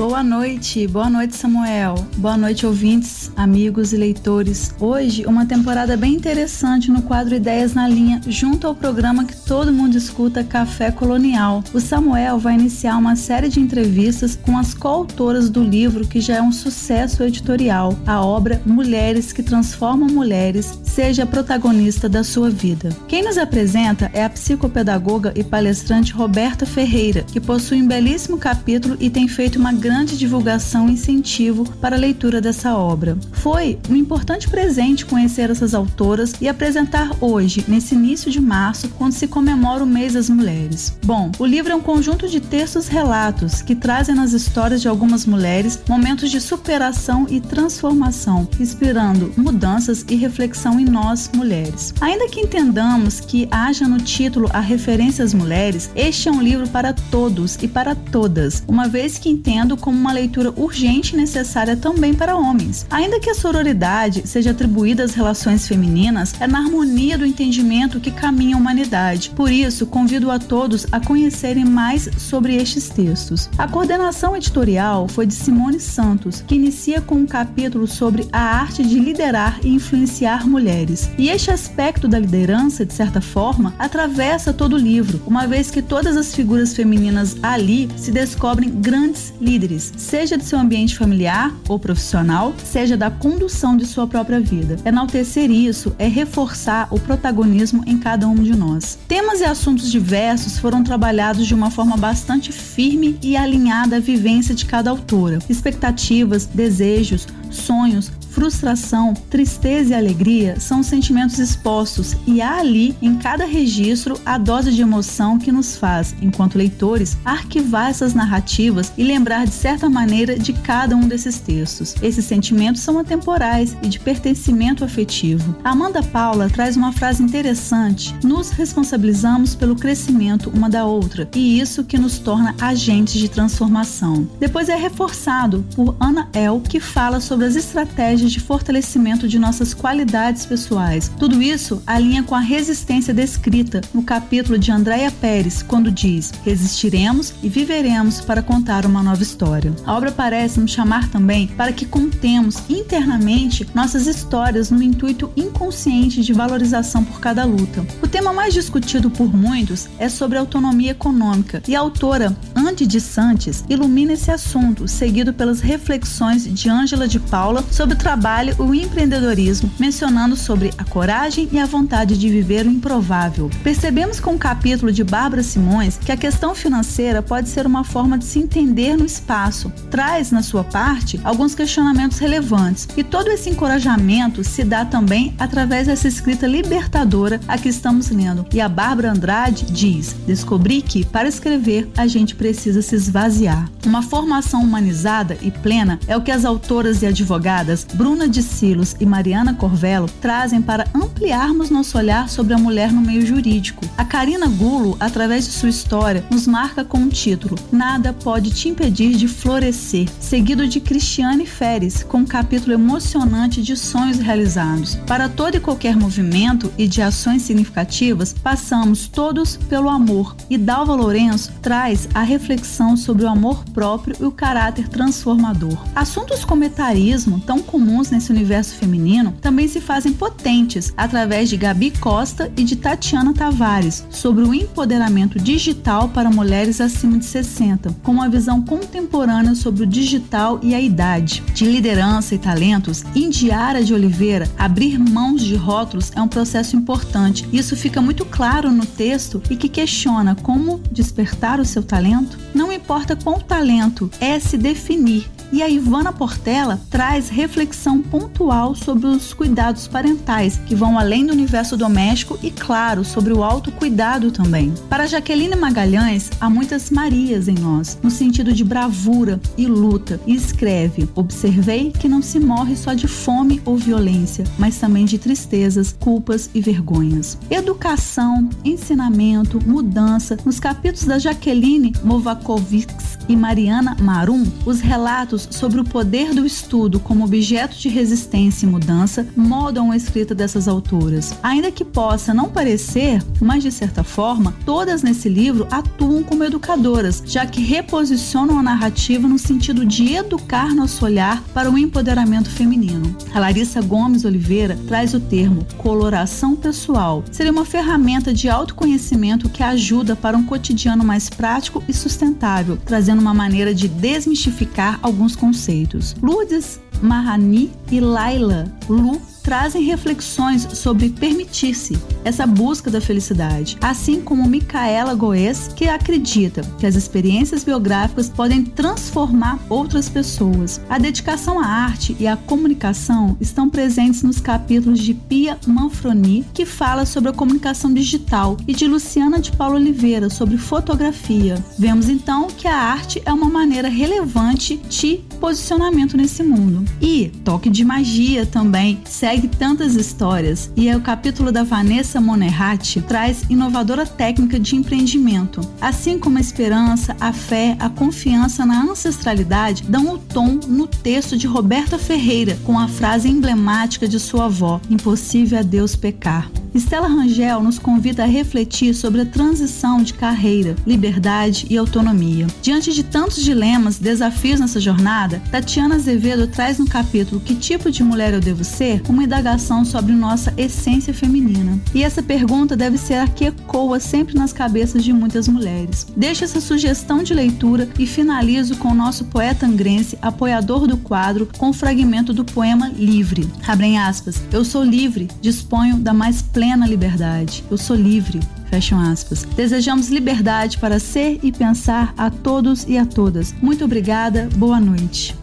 Boa noite, boa noite Samuel, boa noite ouvintes, amigos e leitores. Hoje uma temporada bem interessante no quadro Ideias na Linha, junto ao programa que todo mundo escuta, Café Colonial. O Samuel vai iniciar uma série de entrevistas com as coautoras do livro que já é um sucesso editorial, a obra Mulheres que Transformam Mulheres, seja protagonista da sua vida. Quem nos apresenta é a psicopedagoga e palestrante Roberta Ferreira, que possui um belíssimo capítulo e tem feito uma grande grande divulgação e incentivo para a leitura dessa obra. Foi um importante presente conhecer essas autoras e apresentar hoje, nesse início de março, quando se comemora o mês das mulheres. Bom, o livro é um conjunto de textos relatos que trazem nas histórias de algumas mulheres momentos de superação e transformação, inspirando mudanças e reflexão em nós, mulheres. Ainda que entendamos que haja no título a referência às mulheres, este é um livro para todos e para todas, uma vez que entendo como uma leitura urgente e necessária também para homens. Ainda que a sororidade seja atribuída às relações femininas, é na harmonia do entendimento que caminha a humanidade. Por isso, convido a todos a conhecerem mais sobre estes textos. A coordenação editorial foi de Simone Santos, que inicia com um capítulo sobre a arte de liderar e influenciar mulheres. E este aspecto da liderança, de certa forma, atravessa todo o livro, uma vez que todas as figuras femininas ali se descobrem grandes líderes, seja de seu ambiente familiar ou profissional, seja da condução de sua própria vida. Enaltecer isso é reforçar o protagonismo em cada um de nós. Temas e assuntos diversos foram trabalhados de uma forma bastante firme e alinhada à vivência de cada autora. Expectativas, desejos, sonhos, frustração, tristeza e alegria são sentimentos expostos e há ali, em cada registro, a dose de emoção que nos faz, enquanto leitores, arquivar essas narrativas e lembrar de certa maneira de cada um desses textos. Esses sentimentos são atemporais e de pertencimento afetivo. Amanda Paula traz uma frase interessante: nos responsabilizamos pelo crescimento uma da outra e isso que nos torna agentes de transformação. Depois é reforçado por Ana El, que fala sobre as estratégias de fortalecimento de nossas qualidades pessoais. Tudo isso alinha com a resistência descrita no capítulo de Andréia Pérez, quando diz: Resistiremos e viveremos para contar uma nova história. A obra parece nos chamar também para que contemos internamente nossas histórias no intuito inconsciente de valorização por cada luta. O tema mais discutido por muitos é sobre autonomia econômica e a autora Andy de Santos ilumina esse assunto, seguido pelas reflexões de Ângela de Paula sobre o trabalho o empreendedorismo, mencionando sobre a coragem e a vontade de viver o improvável. Percebemos com o capítulo de Bárbara Simões que a questão financeira pode ser uma forma de se entender no espaço. Traz, na sua parte, alguns questionamentos relevantes. E todo esse encorajamento se dá também através dessa escrita libertadora a que estamos lendo. E a Bárbara Andrade diz: Descobri que, para escrever, a gente precisa se esvaziar. Uma formação humanizada e plena é o que as autoras e advogadas Bruna de Silos e Mariana Corvelo trazem para ampliarmos nosso olhar sobre a mulher no meio jurídico. A Karina Gulo, através de sua história, nos marca com o título Nada pode te impedir de florescer, seguido de Cristiane Feres, com um capítulo emocionante de sonhos realizados. Para todo e qualquer movimento e de ações significativas, passamos todos pelo amor, e Dalva Lourenço traz a reflexão sobre o amor próprio e o caráter transformador. Assuntos como etarismo, tão comuns comuns nesse universo feminino também se fazem potentes através de Gabi Costa e de Tatiana Tavares sobre o empoderamento digital para mulheres acima de 60, com uma visão contemporânea sobre o digital e a idade. De liderança e talentos, Indiara de Oliveira, abrir mãos de rótulos é um processo importante. Isso fica muito claro no texto e que questiona como despertar o seu talento. Não importa qual talento é se definir, e a Ivana Portela traz reflexão pontual sobre os cuidados parentais, que vão além do universo doméstico e, claro, sobre o autocuidado também. Para Jaqueline Magalhães, há muitas Marias em nós, no sentido de bravura e luta, e escreve: Observei que não se morre só de fome ou violência, mas também de tristezas, culpas e vergonhas. Educação, ensinamento, mudança. Nos capítulos da Jaqueline Movakovics e Mariana Marum, os relatos sobre o poder do estudo como objeto de resistência e mudança moldam a escrita dessas autoras. Ainda que possa não parecer, mas de certa forma, todas nesse livro atuam como educadoras, já que reposicionam a narrativa no sentido de educar nosso olhar para o empoderamento feminino. A Larissa Gomes Oliveira traz o termo coloração pessoal. Seria uma ferramenta de autoconhecimento que ajuda para um cotidiano mais prático e sustentável, trazendo uma maneira de desmistificar alguns conceitos. Lourdes Mahani e Laila Lu trazem reflexões sobre permitir-se, essa busca da felicidade, assim como Micaela Goes, que acredita que as experiências biográficas podem transformar outras pessoas. A dedicação à arte e à comunicação estão presentes nos capítulos de Pia Manfroni, que fala sobre a comunicação digital, e de Luciana de Paulo Oliveira sobre fotografia. Vemos então que a arte é uma maneira relevante de posicionamento nesse mundo. E Toque de Magia também segue tantas histórias e é o capítulo da Vanessa Monerati traz inovadora técnica de empreendimento. Assim como a esperança, a fé, a confiança na ancestralidade dão o tom no texto de Roberta Ferreira com a frase emblemática de sua avó: Impossível a Deus pecar. Estela Rangel nos convida a refletir sobre a transição de carreira, liberdade e autonomia. Diante de tantos dilemas, desafios nessa jornada, Tatiana Azevedo traz no capítulo Que tipo de mulher eu devo ser? uma indagação sobre nossa essência feminina. E essa pergunta deve ser a que ecoa sempre nas cabeças de muitas mulheres. Deixo essa sugestão de leitura e finalizo com o nosso poeta angrense, apoiador do quadro, com o fragmento do poema Livre. Abrem aspas. Eu sou livre, disponho da mais plena liberdade. Eu sou livre. Fecham aspas. Desejamos liberdade para ser e pensar a todos e a todas. Muito obrigada, boa noite.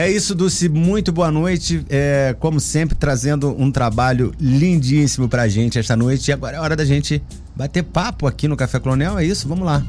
É isso, Dulce. Muito boa noite. É, como sempre, trazendo um trabalho lindíssimo pra gente esta noite. E agora é hora da gente bater papo aqui no Café Colonial. É isso? Vamos lá.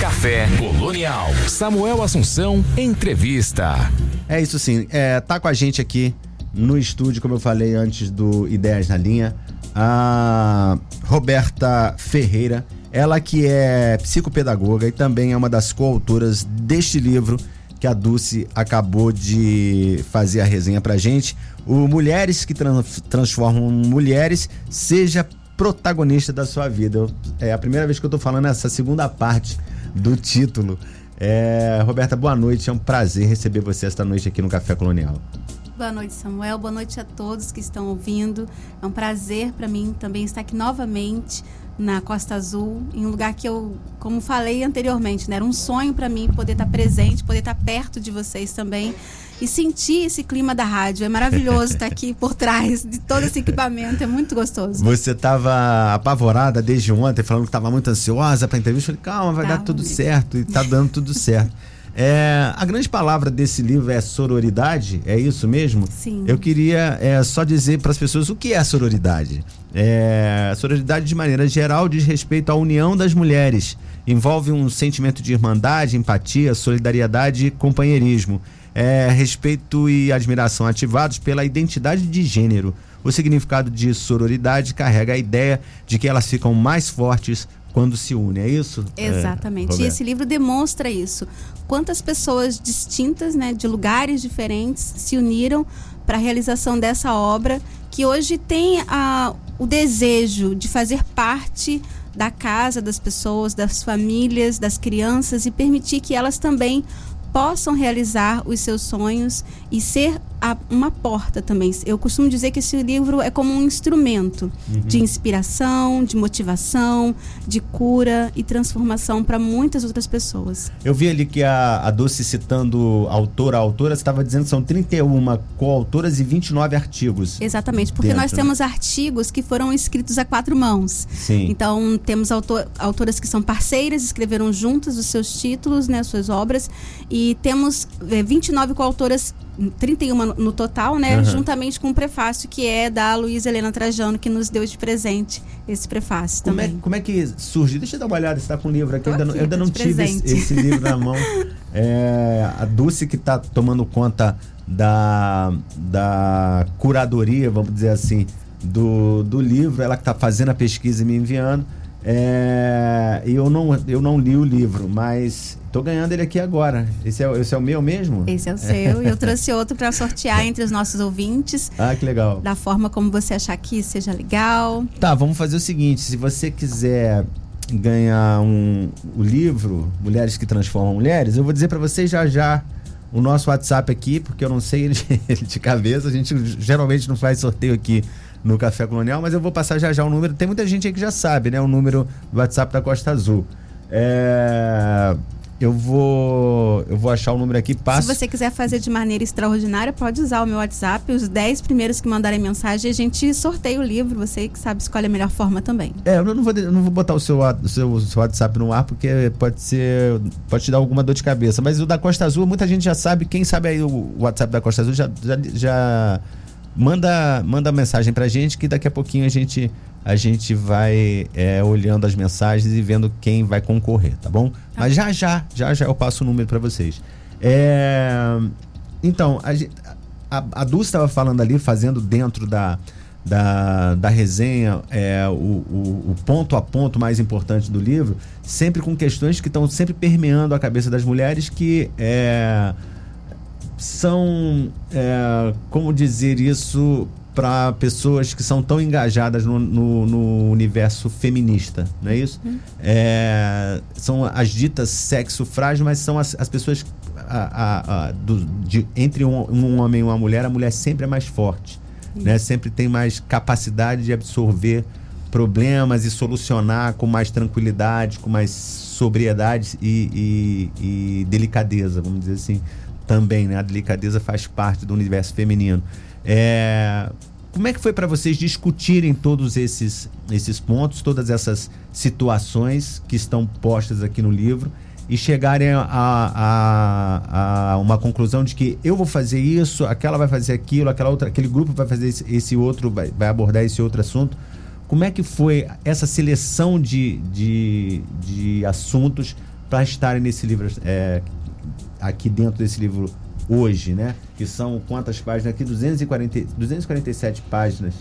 Café Colonial. Samuel Assunção, entrevista. É isso sim. É, tá com a gente aqui no estúdio, como eu falei antes do Ideias na Linha, a Roberta Ferreira. Ela que é psicopedagoga e também é uma das coautoras deste livro que a Dulce acabou de fazer a resenha pra gente. O Mulheres que Transformam Mulheres, seja protagonista da sua vida. É a primeira vez que eu tô falando essa segunda parte do título. É, Roberta, boa noite. É um prazer receber você esta noite aqui no Café Colonial. Boa noite, Samuel. Boa noite a todos que estão ouvindo. É um prazer para mim também estar aqui novamente na Costa Azul, em um lugar que eu, como falei anteriormente, né, era um sonho para mim poder estar presente, poder estar perto de vocês também e sentir esse clima da rádio. É maravilhoso estar aqui por trás de todo esse equipamento, é muito gostoso. Você estava apavorada desde ontem, falando que estava muito ansiosa para a entrevista. Eu falei, calma, vai tá, dar tudo certo e está dando tudo certo. É, a grande palavra desse livro é sororidade, é isso mesmo? Sim. Eu queria é, só dizer para as pessoas o que é sororidade. É, sororidade, de maneira geral, diz respeito à união das mulheres. Envolve um sentimento de irmandade, empatia, solidariedade e companheirismo. É, respeito e admiração ativados pela identidade de gênero. O significado de sororidade carrega a ideia de que elas ficam mais fortes quando se unem, é isso? Exatamente. É, e esse livro demonstra isso. Quantas pessoas distintas, né, de lugares diferentes, se uniram para a realização dessa obra, que hoje tem a, o desejo de fazer parte da casa das pessoas, das famílias, das crianças e permitir que elas também possam realizar os seus sonhos e ser a, uma porta também. Eu costumo dizer que esse livro é como um instrumento uhum. de inspiração, de motivação, de cura e transformação para muitas outras pessoas. Eu vi ali que a, a Doce citando autora a autora, estava dizendo que são 31 coautoras e 29 artigos. Exatamente, porque dentro, nós temos artigos que foram escritos a quatro mãos. Sim. Então, temos autor, autoras que são parceiras, escreveram juntas os seus títulos, né, suas obras, e temos é, 29 coautoras 31 no total, né? Uhum. Juntamente com o prefácio que é da Luísa Helena Trajano, que nos deu de presente esse prefácio como é também. É, como é que surgiu? Deixa eu dar uma olhada se está com o livro aqui. eu ainda, aqui, eu ainda não tive esse, esse, livro na mão. É, a Dulce que está tomando conta da, da curadoria, vamos dizer assim, do, do livro, ela que está fazendo a pesquisa e me enviando. É, eu, não, eu não li o livro, mas tô ganhando ele aqui agora. Esse é, esse é o meu mesmo? Esse é o seu. E eu trouxe outro para sortear entre os nossos ouvintes. Ah, que legal. Da forma como você achar que seja legal. Tá, vamos fazer o seguinte: se você quiser ganhar um, o livro Mulheres que Transformam Mulheres, eu vou dizer para você já já o nosso WhatsApp aqui, porque eu não sei ele de cabeça. A gente geralmente não faz sorteio aqui no Café Colonial, mas eu vou passar já já o número. Tem muita gente aí que já sabe, né? O número do WhatsApp da Costa Azul. É... eu vou eu vou achar o número aqui, passo. Se você quiser fazer de maneira extraordinária, pode usar o meu WhatsApp. Os 10 primeiros que mandarem mensagem, a gente sorteia o livro. Você que sabe escolhe a melhor forma também. É, eu não vou, eu não vou botar o seu, o seu, o seu WhatsApp no ar, porque pode ser. Pode te dar alguma dor de cabeça. Mas o da Costa Azul, muita gente já sabe. Quem sabe aí o WhatsApp da Costa Azul já, já, já manda, manda mensagem pra gente que daqui a pouquinho a gente, a gente vai é, olhando as mensagens e vendo quem vai concorrer, tá bom? Tá. Mas já já, já já eu passo o número para vocês. É, então, a, a, a Dulce estava falando ali, fazendo dentro da, da, da resenha é, o, o, o, ponto a ponto mais importante do livro, sempre com questões que estão sempre permeando a cabeça das mulheres que é, são, é, como dizer isso, para pessoas que são tão engajadas no, no, no, universo feminista, não é isso? Hum. É, são as ditas sexo frágil, mas são as, as pessoas a, a, a, do, de, entre um, um, homem e uma mulher, a mulher sempre é mais forte, né? Sempre tem mais capacidade de absorver problemas e solucionar com mais tranquilidade, com mais sobriedade e, e, e delicadeza, vamos dizer assim também, né? A delicadeza faz parte do universo feminino. É, como é que foi para vocês discutirem todos esses, esses pontos, todas essas situações que estão postas aqui no livro e chegarem a, a, a, uma conclusão de que eu vou fazer isso, aquela vai fazer aquilo, aquela outra, aquele grupo vai fazer esse, esse outro, vai, vai, abordar esse outro assunto. Como é que foi essa seleção de, de, de assuntos para estarem nesse livro é, aqui dentro desse livro hoje, né? Que são quantas páginas aqui? 240, 247 páginas.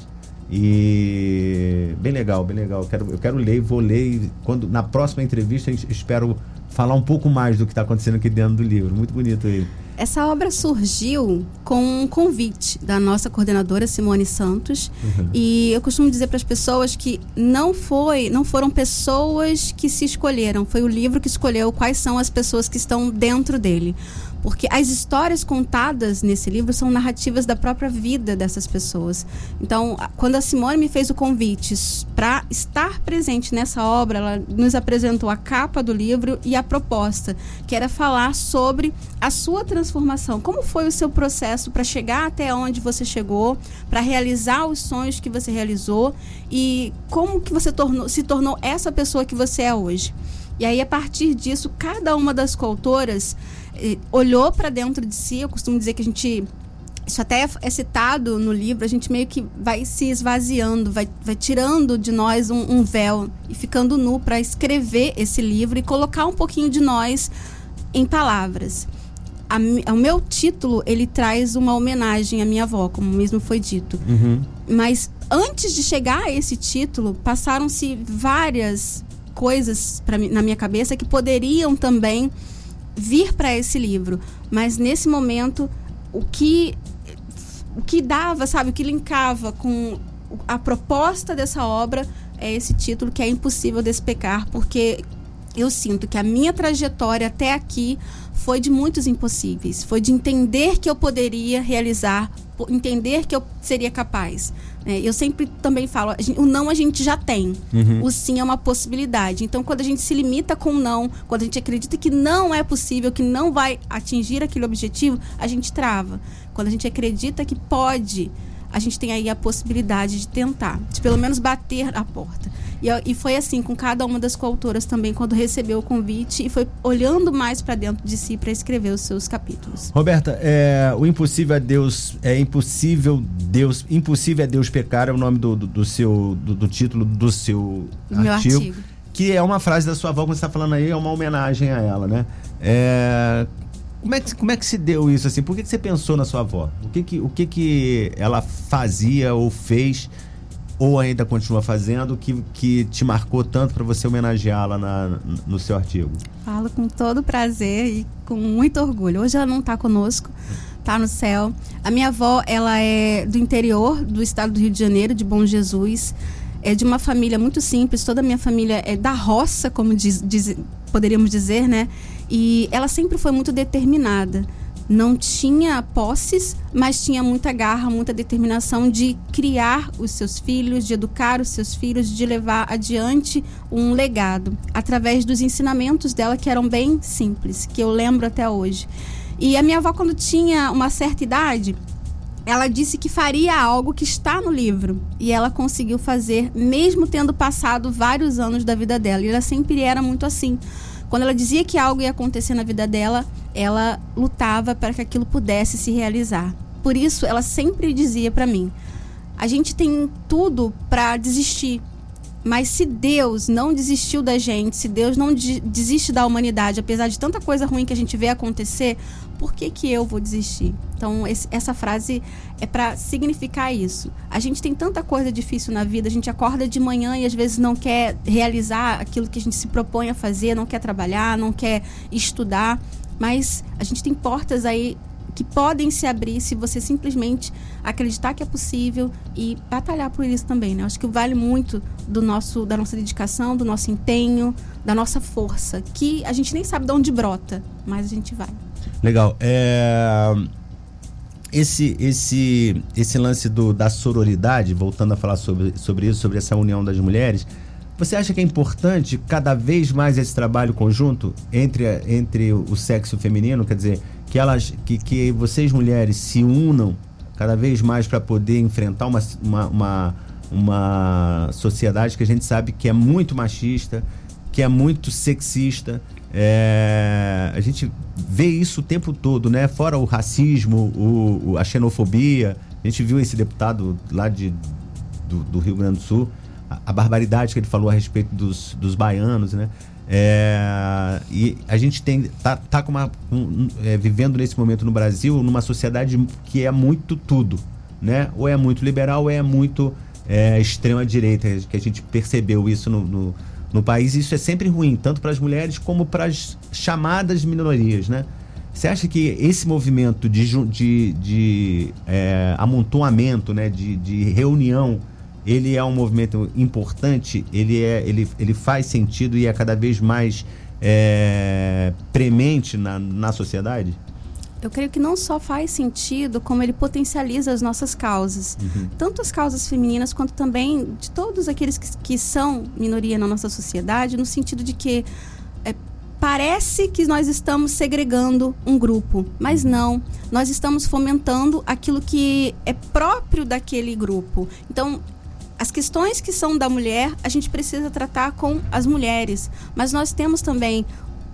E bem legal, bem legal. Eu quero, eu quero ler, vou ler quando na próxima entrevista espero falar um pouco mais do que está acontecendo aqui dentro do livro. Muito bonito ele. Essa obra surgiu com um convite da nossa coordenadora Simone Santos uhum. e eu costumo dizer para as pessoas que não foi, não foram pessoas que se escolheram, foi o livro que escolheu quais são as pessoas que estão dentro dele. Porque as histórias contadas nesse livro são narrativas da própria vida dessas pessoas. Então, quando a Simone me fez o convite para estar presente nessa obra, ela nos apresentou a capa do livro e a proposta, que era falar sobre a sua transformação. Como foi o seu processo para chegar até onde você chegou, para realizar os sonhos que você realizou e como que você tornou, se tornou essa pessoa que você é hoje. E aí, a partir disso, cada uma das coautoras olhou para dentro de si. Eu costumo dizer que a gente isso até é citado no livro, a gente meio que vai se esvaziando, vai, vai tirando de nós um, um véu e ficando nu para escrever esse livro e colocar um pouquinho de nós em palavras. A, o meu título, ele traz uma homenagem à minha avó, como mesmo foi dito. Uhum. Mas antes de chegar a esse título, passaram-se várias coisas pra, na minha cabeça que poderiam também vir para esse livro, mas nesse momento o que o que dava, sabe, o que linkava com a proposta dessa obra é esse título que é impossível despecar, porque eu sinto que a minha trajetória até aqui foi de muitos impossíveis, foi de entender que eu poderia realizar, entender que eu seria capaz. É, eu sempre também falo, gente, o não a gente já tem, uhum. o sim é uma possibilidade. Então, quando a gente se limita com o não, quando a gente acredita que não é possível, que não vai atingir aquele objetivo, a gente trava. Quando a gente acredita que pode, a gente tem aí a possibilidade de tentar, de pelo menos bater a porta. E, e foi assim com cada uma das coautoras também, quando recebeu o convite e foi olhando mais para dentro de si para escrever os seus capítulos. Roberta, é, o impossível é Deus, é impossível Deus, impossível é Deus pecar é o nome do, do, do seu do, do, título do seu Meu artigo, artigo, que é uma frase da sua avó quando você está falando aí, é uma homenagem a ela, né? É, como é, que, como é que se deu isso assim? Por que, que você pensou na sua avó? O que que, o que que ela fazia ou fez ou ainda continua fazendo que, que te marcou tanto para você homenageá-la no seu artigo? Falo com todo prazer e com muito orgulho. Hoje ela não está conosco, está no céu. A minha avó, ela é do interior do estado do Rio de Janeiro, de Bom Jesus. É de uma família muito simples, toda a minha família é da roça, como diz, diz, poderíamos dizer, né? E ela sempre foi muito determinada. não tinha posses, mas tinha muita garra, muita determinação de criar os seus filhos, de educar os seus filhos, de levar adiante um legado através dos ensinamentos dela que eram bem simples, que eu lembro até hoje. E a minha avó quando tinha uma certa idade, ela disse que faria algo que está no livro e ela conseguiu fazer, mesmo tendo passado vários anos da vida dela. E ela sempre era muito assim. Quando ela dizia que algo ia acontecer na vida dela, ela lutava para que aquilo pudesse se realizar. Por isso, ela sempre dizia para mim: a gente tem tudo para desistir, mas se Deus não desistiu da gente, se Deus não de desiste da humanidade, apesar de tanta coisa ruim que a gente vê acontecer, por que, que eu vou desistir? Então, esse, essa frase é para significar isso. A gente tem tanta coisa difícil na vida, a gente acorda de manhã e às vezes não quer realizar aquilo que a gente se propõe a fazer, não quer trabalhar, não quer estudar, mas a gente tem portas aí que podem se abrir se você simplesmente acreditar que é possível e batalhar por isso também, né? acho que vale muito do nosso da nossa dedicação, do nosso empenho, da nossa força, que a gente nem sabe de onde brota, mas a gente vai. Legal. É... Esse, esse, esse lance do, da sororidade, voltando a falar sobre, sobre isso, sobre essa união das mulheres, você acha que é importante cada vez mais esse trabalho conjunto entre, entre o sexo feminino? Quer dizer, que, elas, que, que vocês mulheres se unam cada vez mais para poder enfrentar uma, uma, uma, uma sociedade que a gente sabe que é muito machista, que é muito sexista, é, a gente vê isso o tempo todo, né? Fora o racismo, o, a xenofobia. A gente viu esse deputado lá de, do, do Rio Grande do Sul, a, a, barbaridade que ele falou a respeito dos, dos baianos, né? É, e a gente tem tá, tá com uma, um, é, vivendo nesse momento no Brasil numa sociedade que é muito tudo, né? Ou é muito liberal ou é muito é, extrema direita. Que a gente percebeu isso no, no no país. Isso é sempre ruim, tanto para as mulheres como para as chamadas minorias, né? Você acha que esse movimento de, de, de é, amontoamento, né, de, de reunião, ele é um movimento importante? Ele, é, ele, ele faz sentido e é cada vez mais é, premente na, na sociedade? Eu creio que não só faz sentido, como ele potencializa as nossas causas. Uhum. Tanto as causas femininas, quanto também de todos aqueles que, que são minoria na nossa sociedade, no sentido de que é, parece que nós estamos segregando um grupo, mas não. Nós estamos fomentando aquilo que é próprio daquele grupo. Então, as questões que são da mulher, a gente precisa tratar com as mulheres, mas nós temos também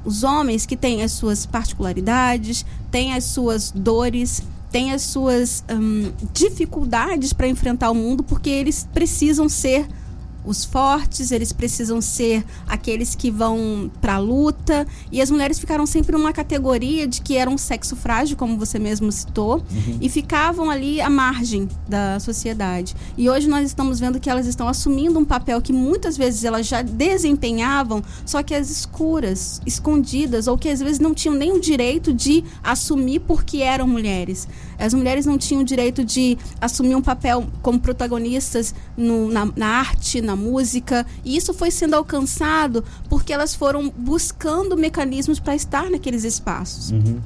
os homens que têm as suas particularidades, têm as suas dores, têm as suas hum, dificuldades para enfrentar o mundo, porque eles precisam ser os fortes, eles precisam ser aqueles que vão para a luta. E as mulheres ficaram sempre numa categoria de que eram um sexo frágil, como você mesmo citou, uhum. e ficavam ali à margem da sociedade. E hoje nós estamos vendo que elas estão assumindo um papel que muitas vezes elas já desempenhavam, só que as escuras, escondidas, ou que às vezes não tinham nem o direito de assumir porque eram mulheres. As mulheres não tinham o direito de assumir um papel como protagonistas no, na, na arte, na música. E isso foi sendo alcançado porque elas foram buscando mecanismos para estar naqueles espaços. Uhum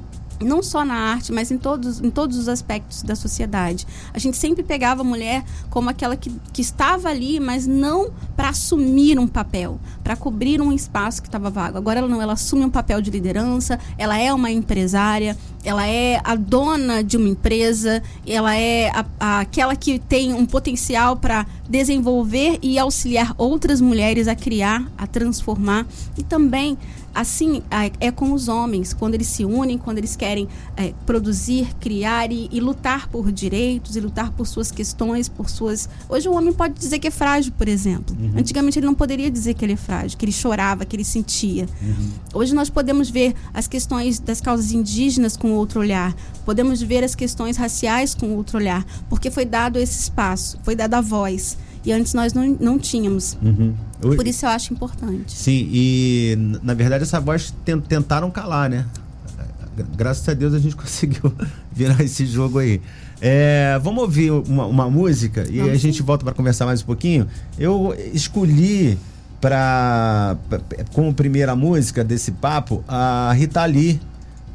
não só na arte, mas em todos, em todos os aspectos da sociedade. A gente sempre pegava a mulher como aquela que, que estava ali, mas não para assumir um papel, para cobrir um espaço que estava vago. Agora ela não, ela assume um papel de liderança, ela é uma empresária, ela é a dona de uma empresa, ela é a, a, aquela que tem um potencial para desenvolver e auxiliar outras mulheres a criar, a transformar e também Assim é com os homens, quando eles se unem, quando eles querem é, produzir, criar e, e, lutar por direitos, e lutar por suas questões, por suas. Hoje o homem pode dizer que é frágil, por exemplo. Uhum. Antigamente ele não poderia dizer que ele é frágil, que ele chorava, que ele sentia. Uhum. Hoje nós podemos ver as questões das causas indígenas com outro olhar, podemos ver as questões raciais com outro olhar, porque foi dado esse espaço, foi dada a voz. E antes nós não, não tínhamos. Uhum. Por isso eu acho importante. Sim, e na verdade essa voz tentaram calar, né? Graças a Deus a gente conseguiu virar esse jogo aí. É, vamos ouvir uma, uma música e a gente volta para conversar mais um pouquinho. Eu escolhi para como primeira música desse papo a Rita Lee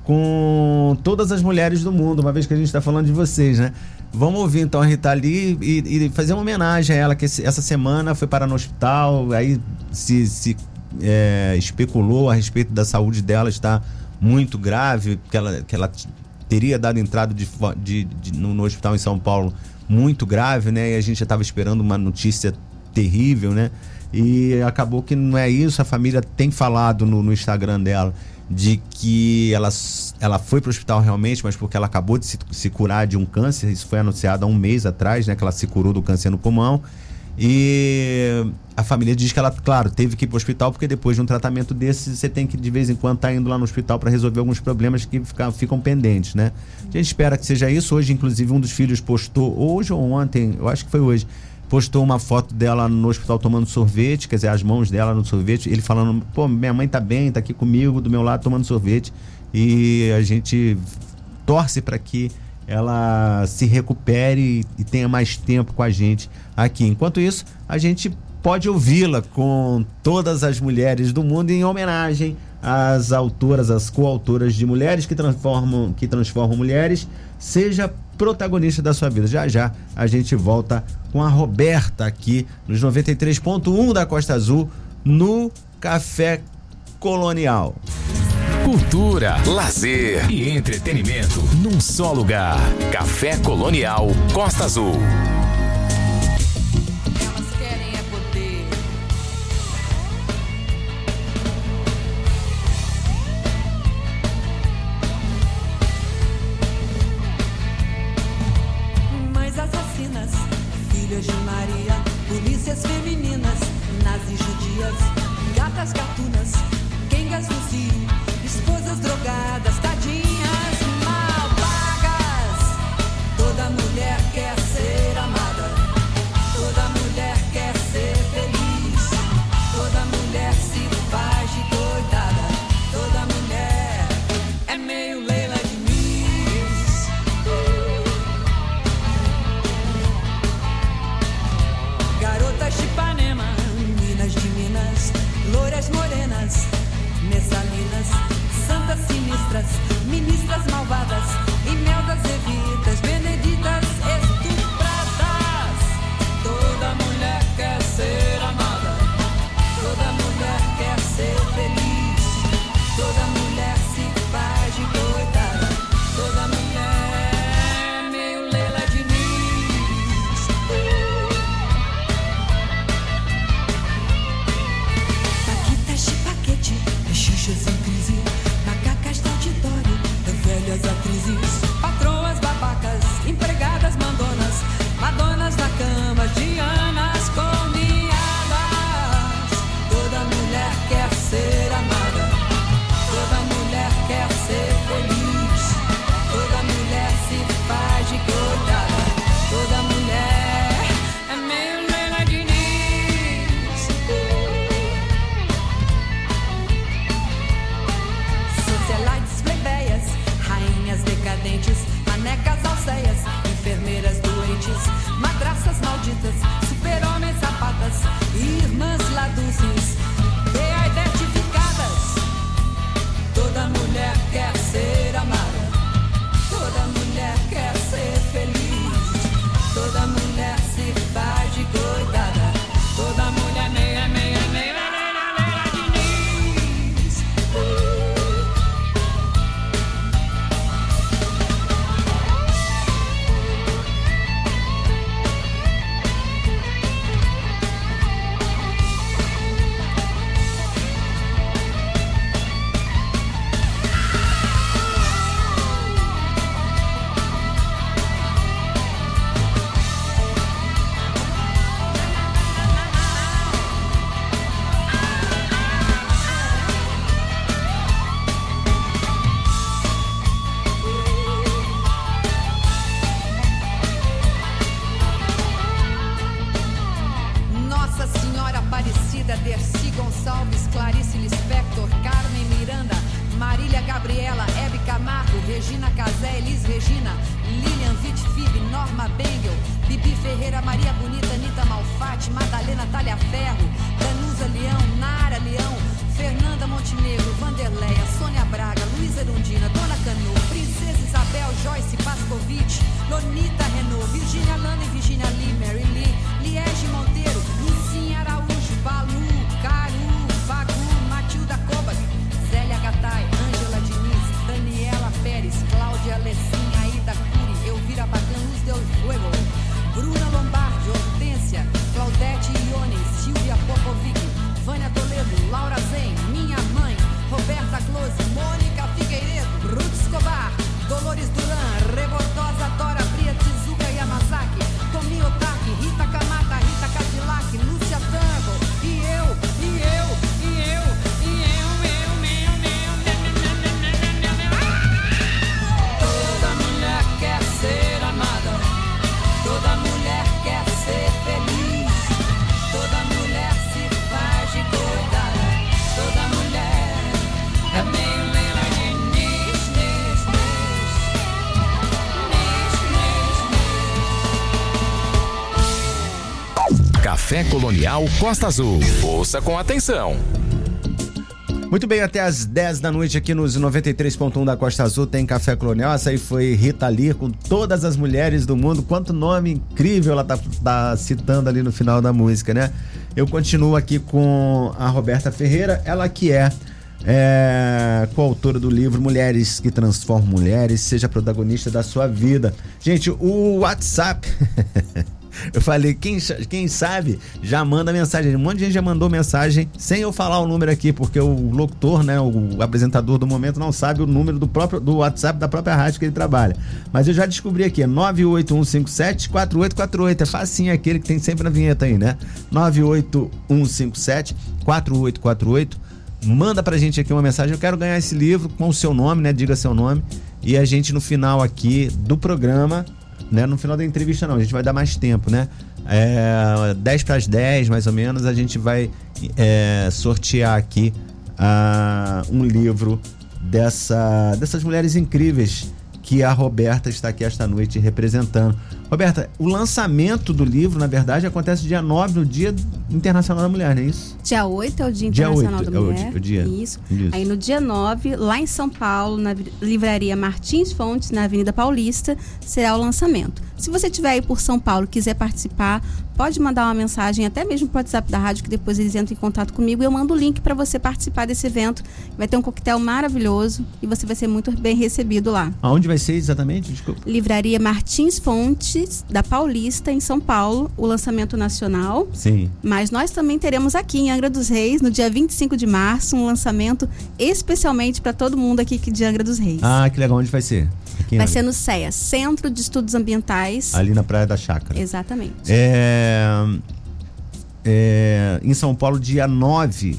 com todas as mulheres do mundo, uma vez que a gente está falando de vocês, né? Vamos ouvir então a Rita Lee e, e fazer uma homenagem a ela, que essa semana foi parar no hospital, aí se, se é, especulou a respeito da saúde dela, está muito grave, que ela, que ela teria dado entrada de, de, de no, no, hospital em São Paulo muito grave, né? E a gente já estava esperando uma notícia terrível, né? E acabou que não é isso. A família tem falado no, no Instagram dela de que ela, ela foi para o hospital realmente, mas porque ela acabou de se, se, curar de um câncer. Isso foi anunciado há um mês atrás, né? Que ela se curou do câncer no pulmão. E a família diz que ela, claro, teve que ir para o hospital porque depois de um tratamento desse você tem que de vez em quando estar tá indo lá no hospital para resolver alguns problemas que ficam, ficam pendentes, né? A gente espera que seja isso. Hoje, inclusive, um dos filhos postou, hoje ou ontem, eu acho que foi hoje, postou uma foto dela no hospital tomando sorvete, quer dizer, as mãos dela no sorvete, ele falando, pô, minha mãe tá bem, tá aqui comigo, do meu lado tomando sorvete. E a gente torce para que ela se recupere e tenha mais tempo com a gente aqui. Enquanto isso, a gente pode ouvi-la com todas as mulheres do mundo em homenagem às autoras, às coautoras de mulheres que transformam, que transformam mulheres, seja protagonista da sua vida. Já já a gente volta com a Roberta aqui nos 93.1 da Costa Azul no Café Colonial. Cultura, lazer e entretenimento num só lugar. Café Colonial Costa Azul. Montenegro, Vanderleia, Sônia Braga, Luísa Erundina, Dona Colonial Costa Azul. Ouça com atenção. Muito bem, até às 10 da noite aqui nos 93.1 da Costa Azul tem Café Colonial. Essa aí foi Rita Lee com todas as mulheres do mundo. Quanto nome incrível ela tá, tá citando ali no final da música, né? Eu continuo aqui com a Roberta Ferreira, ela que é, é coautora do livro Mulheres que Transformam Mulheres, seja protagonista da sua vida. Gente, o WhatsApp. Eu falei, quem, quem sabe já manda mensagem. Um monte de gente já mandou mensagem sem eu falar o número aqui, porque o locutor, né, o apresentador do momento não sabe o número do próprio do WhatsApp da própria rádio que ele trabalha. Mas eu já descobri aqui, é 98157 4848. É facinho aquele que tem sempre na vinheta aí, né? 98157 4848. Manda pra gente aqui uma mensagem. Eu quero ganhar esse livro com o seu nome, né? Diga seu nome. E a gente no final aqui do programa né? No final da entrevista não, a gente vai dar mais tempo, né? É, 10 para as 10, mais ou menos, a gente vai é, sortear aqui uh, um livro dessa, dessas mulheres incríveis que a Roberta está aqui esta noite representando. Roberta, o lançamento do livro, na verdade, acontece dia 9, no Dia Internacional da Mulher, não é isso? Dia 8 é o Dia Dia Internacional 8 da é o Mulher. di- o dia. Isso. Isso. Aí no dia 9, lá em São Paulo, na livraria Martins Fontes, na Avenida Paulista, será o lançamento. Se você estiver aí por São Paulo e quiser participar, pode mandar uma mensagem até mesmo pro WhatsApp da rádio, que depois eles entram em contato comigo e eu mando o link para você participar desse evento. Vai ter um coquetel maravilhoso e você vai ser muito bem recebido lá. Aonde vai ser exatamente? Desculpa. Livraria Martins Fontes, da Paulista, em São Paulo, o lançamento nacional. Sim. Mas nós também teremos aqui em Angra dos Reis, no dia 25 de março, um lançamento especialmente para todo mundo aqui de Angra dos Reis. Ah, que legal. Onde vai ser? Aqui Vai Angra. ser no CEA, Centro de Estudos Ambientais. Ali na Praia da Chácara. Exatamente. É, é, em São Paulo, dia 9.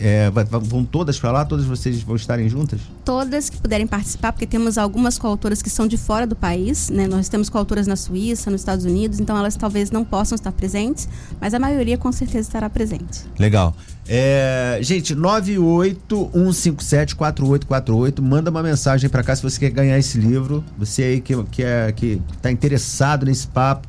É, vão todas para lá? Todas vocês vão estarem juntas? Todas que puderem participar, porque temos algumas coautoras que são de fora do país, né? Nós temos coautoras na Suíça, nos Estados Unidos, então elas talvez não possam estar presentes, mas a maioria com certeza estará presente. Legal. É, gente, 981574848. Manda uma mensagem para cá se você quer ganhar esse livro. Você aí que, que, é, que tá interessado nesse papo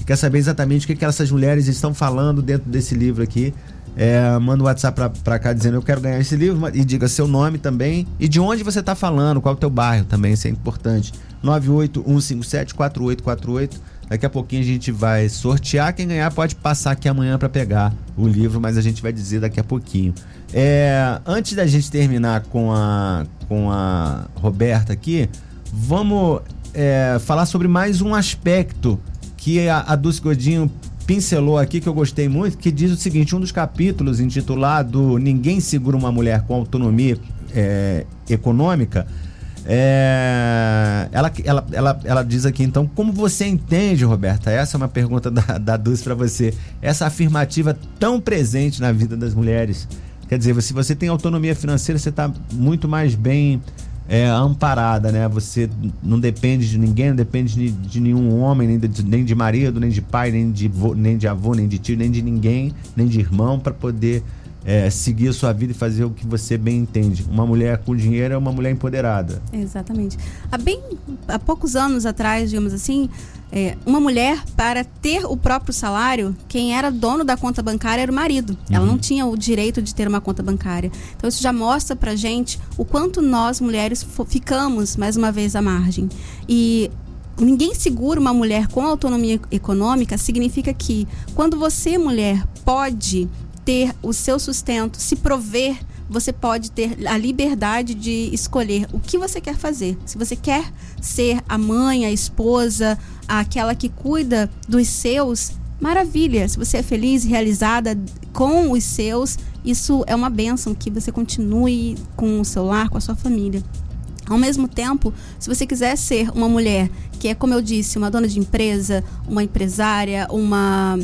e quer saber exatamente o que, que essas mulheres estão falando dentro desse livro aqui. É, manda um WhatsApp pra, pra cá dizendo eu quero ganhar esse livro e diga seu nome também e de onde você tá falando, qual é o teu bairro também, isso é importante. 981574848. Daqui a pouquinho a gente vai sortear. Quem ganhar pode passar aqui amanhã para pegar o livro, mas a gente vai dizer daqui a pouquinho. É, antes da gente terminar com a, com a Roberta aqui, vamos é, falar sobre mais um aspecto que a, a Dulce Godinho pincelou aqui, que eu gostei muito, que diz o seguinte: um dos capítulos intitulado Ninguém Segura uma Mulher com Autonomia é, Econômica. É, ela, ela, ela, ela diz aqui, então, como você entende, Roberta? Essa é uma pergunta da, da Dulce para você. Essa afirmativa tão presente na vida das mulheres. Quer dizer, se você tem autonomia financeira, você está muito mais bem é, amparada, né? Você não depende de ninguém, não depende de, de nenhum homem, nem de, nem de marido, nem de pai, nem de, vô, nem de avô, nem de tio, nem de ninguém, nem de irmão, para poder é, seguir a sua vida e fazer o que você bem entende. Uma mulher com dinheiro é uma mulher empoderada. Exatamente. Há bem há poucos anos atrás, digamos assim, é, uma mulher para ter o próprio salário, quem era dono da conta bancária era o marido. Ela não tinha o direito de ter uma conta bancária. Então isso já mostra pra gente o quanto nós mulheres ficamos mais uma vez à margem. E ninguém segura uma mulher com autonomia econômica significa que quando você, mulher, pode ter o seu sustento, se prover, você pode ter a liberdade de escolher o que você quer fazer. Se você quer ser a mãe, a esposa, aquela que cuida dos seus, maravilha. Se você é feliz, realizada com os seus, isso é uma bênção que você continue com o seu lar, com a sua família. Ao mesmo tempo, se você quiser ser uma mulher que é, como eu disse, uma dona de empresa, uma empresária, uma,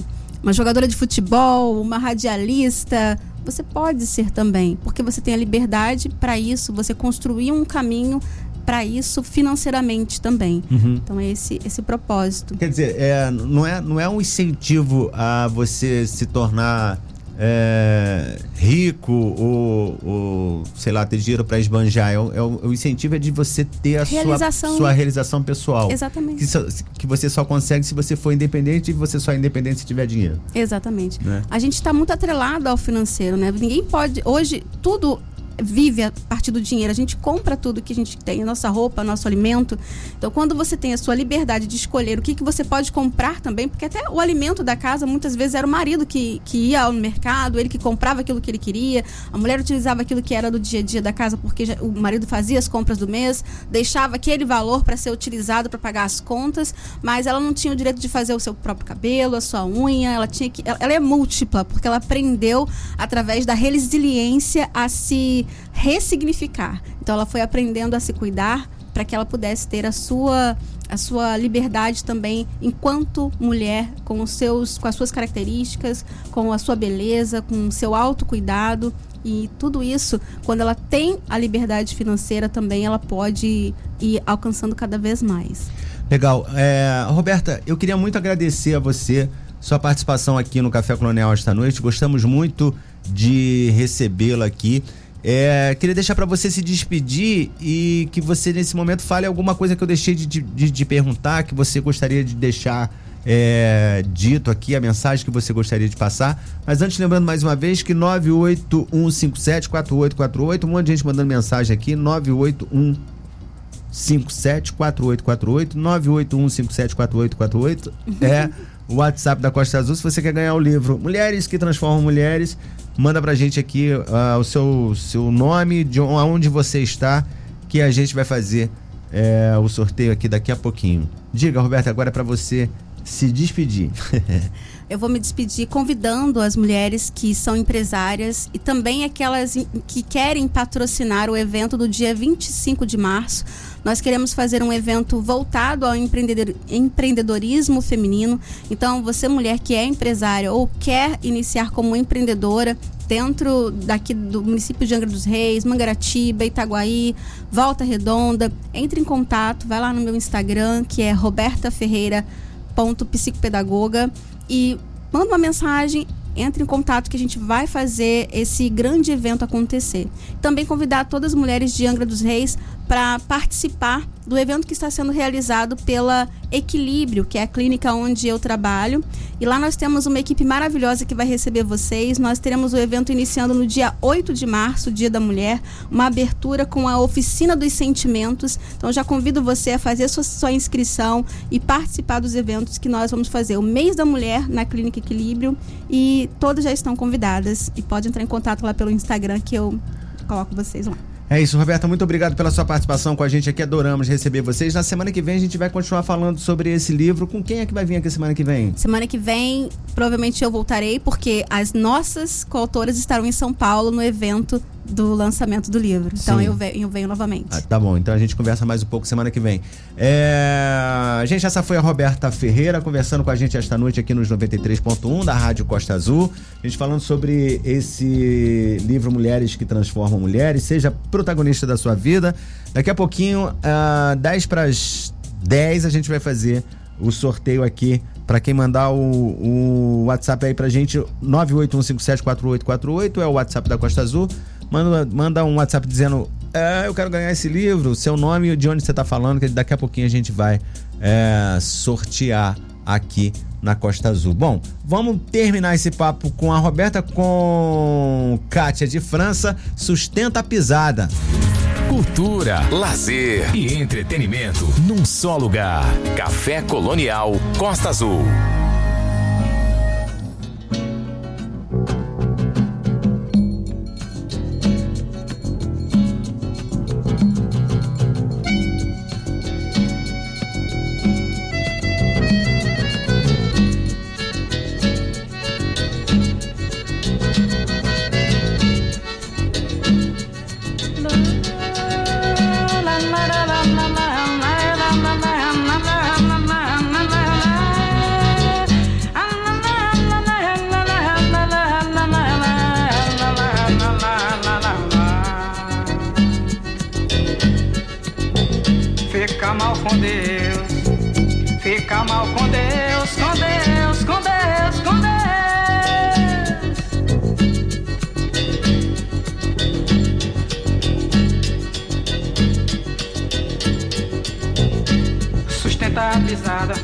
uma jogadora de futebol, uma radialista, você pode ser também, porque você tem a liberdade para isso, você construir um caminho para isso financeiramente também. Uhum. Então é esse esse propósito. Quer dizer, é, não, é, não é um incentivo a você se tornar é, rico ou, ou, sei lá, ter dinheiro para esbanjar. É, o- é o, incentivo é de você ter a sua, Realização. sua realização pessoal. Exatamente. Que, só- que você só consegue se você for independente e você só é independente se tiver dinheiro. Exatamente. Né? A gente está muito atrelado ao financeiro, né? Ninguém pode. Hoje, tudo vive a partir do dinheiro. A gente compra tudo que a gente tem, a nossa roupa, nosso alimento. Então, quando você tem a sua liberdade de escolher o que, que você pode comprar também, porque até o alimento da casa muitas vezes era o marido que, que ia ao mercado, ele que comprava aquilo que ele queria, a mulher utilizava aquilo que era do dia a dia da casa porque já- o marido fazia as compras do mês, deixava aquele valor para ser utilizado para pagar as contas, mas ela não tinha o direito de fazer o seu próprio cabelo, a sua unha, ela tinha que ela, ela é múltipla, porque ela aprendeu através da resiliência a se ressignificar. Então ela foi aprendendo a se cuidar para que ela pudesse ter a sua a sua liberdade também enquanto mulher com os seus com as suas características, com a sua beleza, com o seu autocuidado e tudo isso, quando ela tem a liberdade financeira também, ela pode ir alcançando cada vez mais. Legal. É, Roberta, eu queria muito agradecer a você, sua participação aqui no Café Colonial esta noite. Gostamos muito de recebê-la aqui. É, queria deixar para você se despedir e que você, nesse momento, fale alguma coisa que eu deixei de, de, de perguntar, que você gostaria de deixar é, dito aqui, a mensagem que você gostaria de passar. Mas antes, lembrando mais uma vez que 981574848, um monte de gente mandando mensagem aqui, 981 574848 981574848 é o WhatsApp da Costa Azul. Se você quer ganhar o livro Mulheres que Transformam Mulheres, manda pra gente aqui ah, o seu, seu nome, de onde você está, que a gente vai fazer é, o sorteio aqui daqui a pouquinho. Diga, Roberto, agora é pra você se despedir. Eu vou me despedir convidando as mulheres que são empresárias e também aquelas que querem patrocinar o evento do dia 25 de março. Nós queremos fazer um evento voltado ao empreendedor- empreendedorismo feminino. Então, você, mulher que é empresária ou quer iniciar como empreendedora, dentro daqui do município de Angra dos Reis, Mangaratiba, Itaguaí, Volta Redonda, entre em contato, vai lá no meu Instagram, que é Roberta Ferreira ponto psicopedagoga e manda uma mensagem, entre em contato que a gente vai fazer esse grande evento acontecer. Também convidar todas as mulheres de Angra dos Reis para participar do evento que está sendo realizado pela Equilíbrio, que é a clínica onde eu trabalho. E lá nós temos uma equipe maravilhosa que vai receber vocês. Nós teremos o evento iniciando no dia 8 de março, Dia da Mulher, uma abertura com a Oficina dos Sentimentos. Então já convido você a fazer sua, sua inscrição e participar dos eventos que nós vamos fazer. O mês da mulher na Clínica Equilíbrio e todas já estão convidadas e pode entrar em contato lá pelo Instagram que eu coloco vocês lá. É isso, Roberta, muito obrigado pela sua participação com a gente aqui. Adoramos receber vocês. Na semana que vem a gente vai continuar falando sobre esse livro. Com quem é que vai vir aqui semana que vem? Semana que vem, provavelmente eu voltarei, porque as nossas coautoras estarão em São Paulo no evento do lançamento do livro. Então eu venho, eu venho novamente. Ah, tá bom, então a gente conversa mais um pouco semana que vem. É... Gente, essa foi a Roberta Ferreira conversando com a gente esta noite aqui nos 93.1 da Rádio Costa Azul. A gente falando sobre esse livro Mulheres que Transformam Mulheres. Seja protagonista da sua vida. Daqui a pouquinho, uh, 10 para as 10, a gente vai fazer o sorteio aqui. Para quem mandar o, o WhatsApp aí pra gente, 981574848 é o WhatsApp da Costa Azul. Manda, manda um WhatsApp dizendo: é, Eu quero ganhar esse livro, seu nome e de onde você tá falando, que daqui a pouquinho a gente vai é, sortear aqui na Costa Azul. Bom, vamos terminar esse papo com a Roberta com Kátia de França. Sustenta a pisada. Cultura, lazer e entretenimento num só lugar. Café Colonial Costa Azul. A pisada,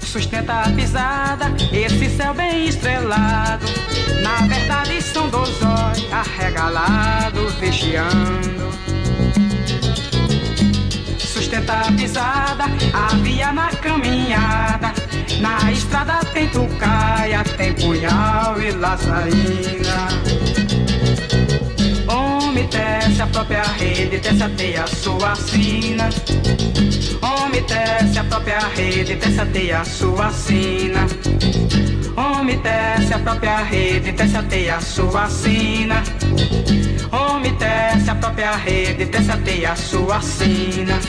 sustenta a pisada, esse céu bem estrelado. Na verdade são dois olhos arregalados, vigiando sustenta a pisada, a via na caminhada. Na estrada tem trucaia, tem punhal e laçaína. Homem tece a própria rede, tece a teia sua sina. Homem tece a própria rede, tece a teia sua sina. Homem tece a própria rede, tece a teia sua sina. Homem tece a própria rede, tece a teia sua sina.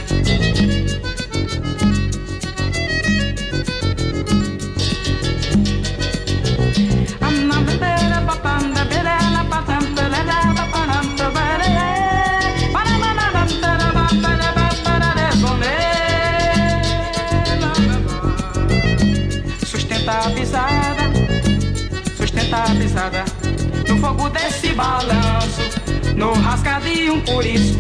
Balanço, no rasca de um curiço.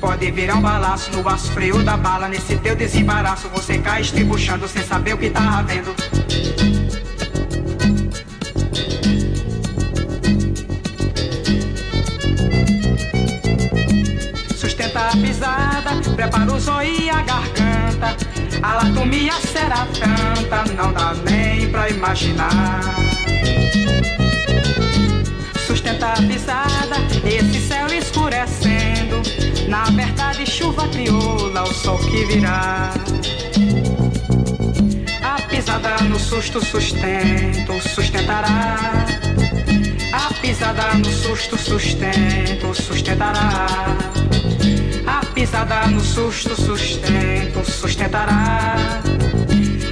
Pode virar um balaço no aço frio da bala. Nesse teu desembaraço, você cai estribuchando sem saber o que tá havendo. Sustenta a pisada, prepara o zóio e a garganta. A latomia será tanta, não dá nem pra imaginar. Sustenta a pisada, esse céu escurecendo. Na verdade, chuva crioula, o sol que virá. A pisada no susto sustento, sustentará. A pisada no susto sustento, sustentará. A pisada no susto sustento, sustentará.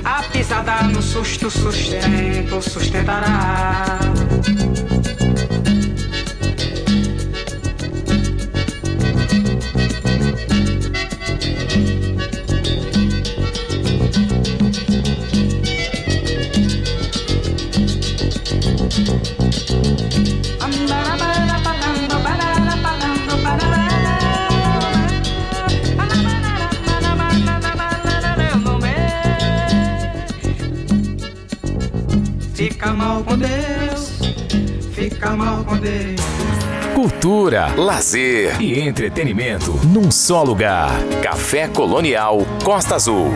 A pisada no susto sustento, sustentará. Deus, fica mal com Deus. Cultura, lazer e entretenimento num só lugar. Café Colonial Costa Azul.